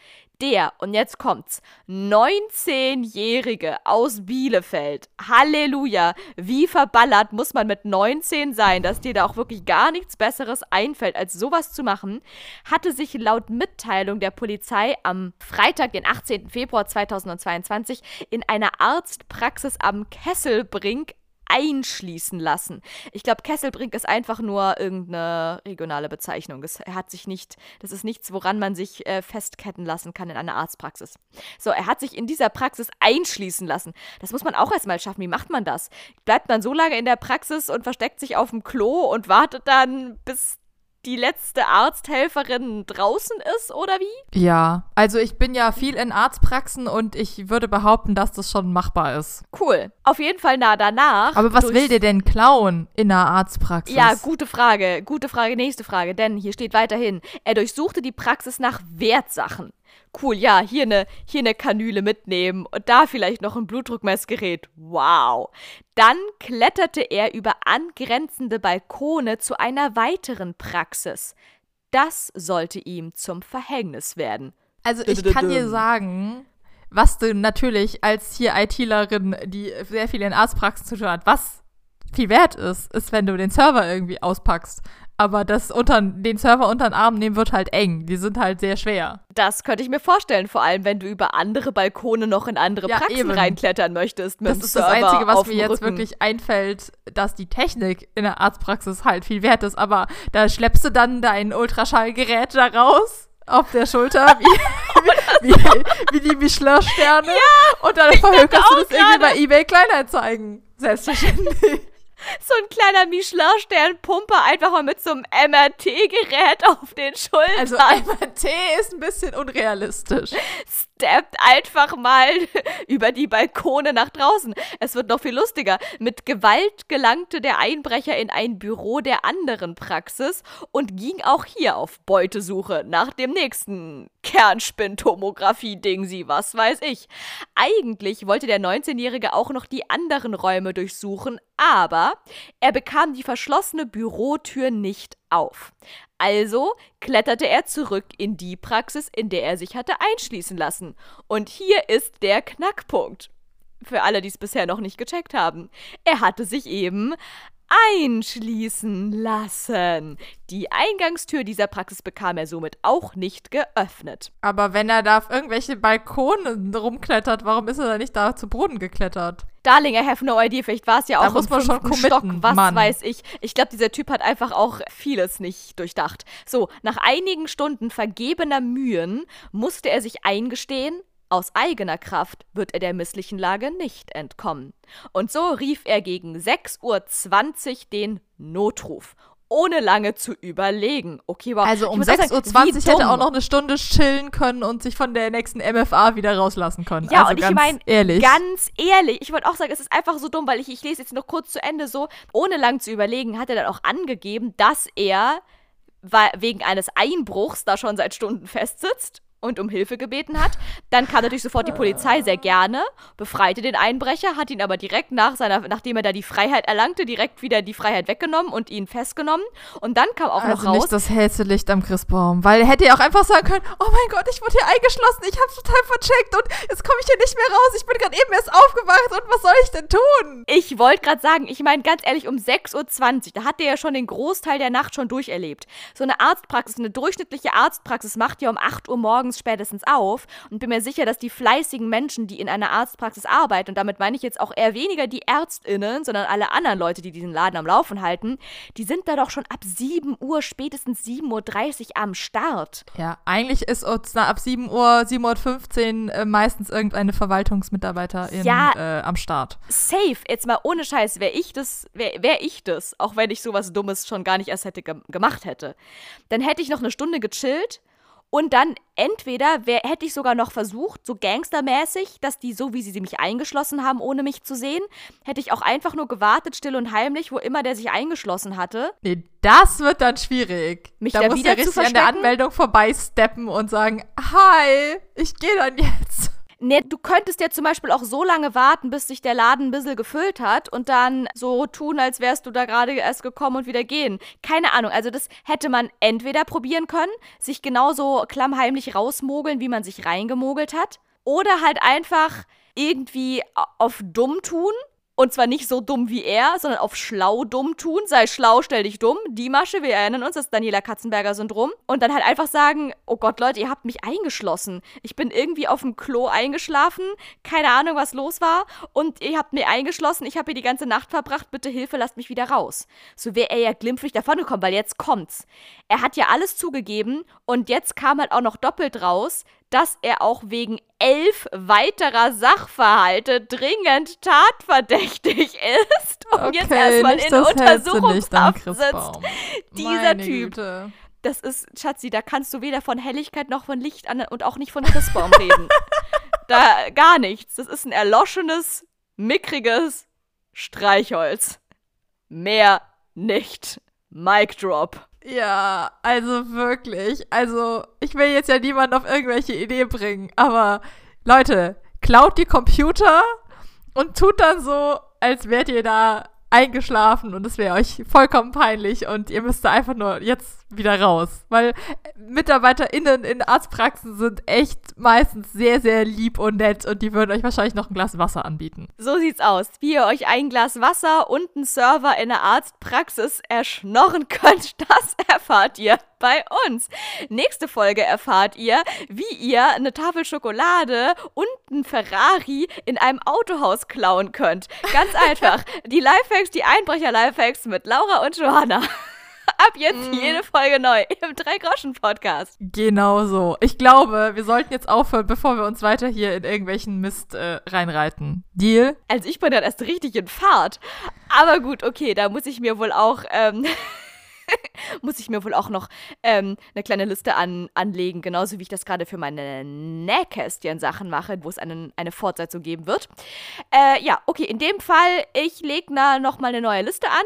Der, und jetzt kommt's, 19-Jährige aus Bielefeld, Halleluja, wie verballert muss man mit 19 sein, dass dir da auch wirklich gar nichts Besseres einfällt, als sowas zu machen, hatte sich laut Mitteilung der Polizei am Freitag, den 18. Februar 2022, in einer Arztpraxis am Kesselbrink einschließen lassen. Ich glaube, Kesselbrink ist einfach nur irgendeine regionale Bezeichnung. Es hat sich nicht, das ist nichts, woran man sich äh, festketten lassen kann in einer Arztpraxis. So, er hat sich in dieser Praxis einschließen lassen. Das muss man auch erstmal schaffen. Wie macht man das? Bleibt man so lange in der Praxis und versteckt sich auf dem Klo und wartet dann, bis die letzte Arzthelferin draußen ist, oder wie? Ja, also ich bin ja viel in Arztpraxen und ich würde behaupten, dass das schon machbar ist. Cool. Auf jeden Fall nah danach. Aber was will der denn klauen in einer Arztpraxis? Ja, gute Frage. Gute Frage, nächste Frage. Denn hier steht weiterhin, er durchsuchte die Praxis nach Wertsachen cool, ja, hier eine hier eine Kanüle mitnehmen und da vielleicht noch ein Blutdruckmessgerät. Wow. Dann kletterte er über angrenzende Balkone zu einer weiteren Praxis. Das sollte ihm zum Verhängnis werden. Also ich kann dir sagen, was du natürlich als hier ITlerin, die sehr viel in Arztpraxen zu tun hat, was viel wert ist, ist, wenn du den Server irgendwie auspackst aber das unter, den Server unter den Arm nehmen wird halt eng. Die sind halt sehr schwer. Das könnte ich mir vorstellen, vor allem wenn du über andere Balkone noch in andere ja, Praxen eben. reinklettern möchtest. das ist Server das Einzige, was mir jetzt Rücken. wirklich einfällt, dass die Technik in der Arztpraxis halt viel wert ist. Aber da schleppst du dann dein Ultraschallgerät da raus auf der Schulter, wie, wie, wie, die Michelin-Sterne. Ja, und dann verhökerst du das irgendwie bei eBay Kleinanzeigen. Selbstverständlich so ein kleiner Michelin-Stern-Pumper einfach mal mit so einem MRT-Gerät auf den Schultern. Also MRT ist ein bisschen unrealistisch. Steppt einfach mal über die Balkone nach draußen. Es wird noch viel lustiger. Mit Gewalt gelangte der Einbrecher in ein Büro der anderen Praxis und ging auch hier auf Beutesuche nach dem nächsten Kernspintomographie-Ding, was weiß ich. Eigentlich wollte der 19-Jährige auch noch die anderen Räume durchsuchen, aber er bekam die verschlossene Bürotür nicht auf. Also kletterte er zurück in die Praxis, in der er sich hatte einschließen lassen. Und hier ist der Knackpunkt. Für alle, die es bisher noch nicht gecheckt haben. Er hatte sich eben einschließen lassen. Die Eingangstür dieser Praxis bekam er somit auch nicht geöffnet. Aber wenn er da auf irgendwelche Balkone rumklettert, warum ist er da nicht da zu Boden geklettert? Darling, I have no idea. Vielleicht war es ja da auch muss man schon committen, Stock, was Mann. weiß ich. Ich glaube, dieser Typ hat einfach auch vieles nicht durchdacht. So, nach einigen Stunden vergebener Mühen musste er sich eingestehen, aus eigener Kraft wird er der misslichen Lage nicht entkommen. Und so rief er gegen 6.20 Uhr den Notruf ohne lange zu überlegen. Okay, wow. Also um 6.20 Uhr hätte auch noch eine Stunde chillen können und sich von der nächsten MFA wieder rauslassen können. Ja, also und ich meine, ganz ehrlich, ich wollte auch sagen, es ist einfach so dumm, weil ich, ich lese jetzt noch kurz zu Ende so, ohne lang zu überlegen, hat er dann auch angegeben, dass er wegen eines Einbruchs da schon seit Stunden festsitzt und um Hilfe gebeten hat. Dann kam natürlich sofort die Polizei sehr gerne, befreite den Einbrecher, hat ihn aber direkt nach seiner, nachdem er da die Freiheit erlangte, direkt wieder die Freiheit weggenommen und ihn festgenommen. Und dann kam auch also noch raus. nicht das hellste Licht am Christbaum, weil er hätte ja auch einfach sagen können, oh mein Gott, ich wurde hier eingeschlossen, ich hab's total vercheckt und jetzt komme ich hier nicht mehr raus, ich bin gerade eben erst aufgewacht und was soll ich denn tun? Ich wollte gerade sagen, ich meine ganz ehrlich, um 6.20 Uhr, da hat der ja schon den Großteil der Nacht schon durcherlebt. So eine Arztpraxis, eine durchschnittliche Arztpraxis macht ja um 8 Uhr morgens morgens spätestens auf und bin mir sicher, dass die fleißigen Menschen, die in einer Arztpraxis arbeiten, und damit meine ich jetzt auch eher weniger die ÄrztInnen, sondern alle anderen Leute, die diesen Laden am Laufen halten, die sind da doch schon ab 7 Uhr, spätestens 7.30 Uhr am Start. Ja, eigentlich ist uns ab 7 Uhr, 7.15 Uhr äh, meistens irgendeine Verwaltungsmitarbeiterin Ja. äh, am Start. Safe, jetzt mal ohne Scheiß, wäre ich das, wäre wär ich das, auch wenn ich sowas Dummes schon gar nicht erst hätte ge gemacht hätte. Dann hätte ich noch eine Stunde gechillt und dann entweder wär, hätte ich sogar noch versucht, so gangstermäßig, dass die so, wie sie mich eingeschlossen haben, ohne mich zu sehen, hätte ich auch einfach nur gewartet, still und heimlich, wo immer der sich eingeschlossen hatte. Nee, das wird dann schwierig. Mich da wieder du zu richtig an der? Anmeldung vorbeisteppen und sagen, hi, ich gehe dann jetzt. Nee, du könntest ja zum Beispiel auch so lange warten, bis sich der Laden ein bisschen gefüllt hat und dann so tun, als wärst du da gerade erst gekommen und wieder gehen. Keine Ahnung. Also das hätte man entweder probieren können, sich genauso klammheimlich rausmogeln, wie man sich reingemogelt hat, oder halt einfach irgendwie auf dumm tun. Und zwar nicht so dumm wie er, sondern auf schlau dumm tun. Sei schlau, stell dich dumm. Die Masche, wir erinnern uns, das Daniela Katzenberger-Syndrom. Und dann halt einfach sagen, oh Gott, Leute, ihr habt mich eingeschlossen. Ich bin irgendwie auf dem Klo eingeschlafen. Keine Ahnung, was los war. Und ihr habt mir eingeschlossen. Ich habe hier die ganze Nacht verbracht. Bitte Hilfe, lasst mich wieder raus. So wäre er ja glimpflich davongekommen, weil jetzt kommt's. Er hat ja alles zugegeben. Und jetzt kam halt auch noch doppelt raus, dass er auch wegen elf weiterer Sachverhalte dringend tatverdächtig ist und jetzt erstmal in nicht Untersuchungshaft sitzt. Dieser Meine Typ. Güte. Das ist, Schatzi, da kannst du weder von Helligkeit noch von Licht an und auch nicht von Christbaum reden. da gar nichts. Das ist ein erloschenes, mickriges Streichholz. Mehr nicht. Mic drop. Ja, also wirklich. Also, ich will jetzt ja niemanden auf irgendwelche Idee bringen, aber Leute, klaut die Computer und tut dann so, als wärt ihr da eingeschlafen und es wäre euch vollkommen peinlich und ihr müsst einfach nur jetzt wieder raus. Weil MitarbeiterInnen in Arztpraxen sind echt meistens sehr, sehr lieb und nett und die würden euch wahrscheinlich noch ein Glas Wasser anbieten. So sieht's aus. Wie ihr euch ein Glas Wasser und einen Server in der Arztpraxis erschnorren könnt, das erfahrt ihr bei uns. Nächste Folge erfahrt ihr, wie ihr eine Tafel Schokolade und einen Ferrari in einem Autohaus klauen könnt. Ganz einfach. die Lifehacks, die Einbrecher-Lifehacks mit Laura und Johanna. Ab jetzt jede Folge neu im Drei-Groschen-Podcast. Genau so. Ich glaube, wir sollten jetzt aufhören, bevor wir uns weiter hier in irgendwelchen Mist äh, reinreiten. Deal? Also ich bin dann erst richtig in Fahrt. Aber gut, okay, da muss ich mir wohl auch, ähm, muss ich mir wohl auch noch ähm, eine kleine Liste an, anlegen, genauso wie ich das gerade für meine Nähkästchen-Sachen mache, wo es einen, eine Fortsetzung geben wird. Äh, ja, okay, in dem Fall, ich lege da noch mal eine neue Liste an.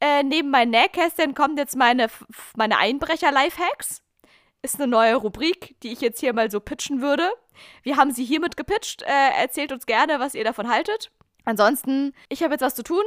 Äh, neben meinen Nähkästchen kommt jetzt meine, meine Einbrecher-Lifehacks. Ist eine neue Rubrik, die ich jetzt hier mal so pitchen würde. Wir haben sie hiermit gepitcht. Äh, erzählt uns gerne, was ihr davon haltet. Ansonsten, ich habe jetzt was zu tun.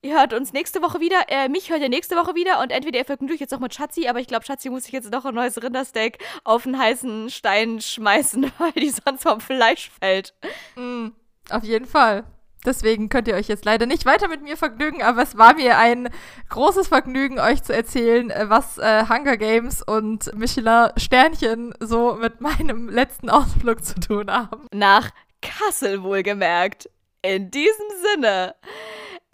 Ihr hört uns nächste Woche wieder. Äh, mich hört ihr nächste Woche wieder. Und entweder ihr vergnügt jetzt noch mit Schatzi, aber ich glaube, Schatzi muss sich jetzt noch ein neues Rindersteak auf einen heißen Stein schmeißen, weil die sonst vom Fleisch fällt. Mm, auf jeden Fall. Deswegen könnt ihr euch jetzt leider nicht weiter mit mir vergnügen, aber es war mir ein großes Vergnügen, euch zu erzählen, äh, was äh, Hunger Games und Michelin Sternchen so mit meinem letzten Ausflug zu tun haben. Nach Kassel wohlgemerkt. In diesem Sinne.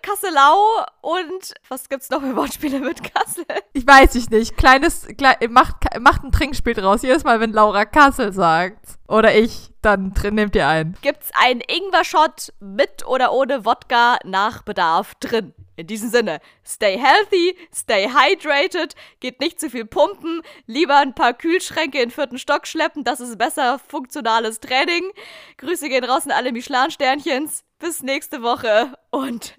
Kasselau und was gibt's noch für Wortspiele mit Kassel? Ich weiß ich nicht. Kleines, klei macht, macht ein Trinkspiel draus. Jedes Mal, wenn Laura Kassel sagt. Oder ich, dann drin nehmt ihr ein. Gibt's einen Ingwer-Shot mit oder ohne Wodka nach Bedarf drin? In diesem Sinne, stay healthy, stay hydrated, geht nicht zu viel pumpen, lieber ein paar Kühlschränke in den vierten Stock schleppen, das ist besser funktionales Training. Grüße gehen raus an alle Michelin-Sternchens. Bis nächste Woche und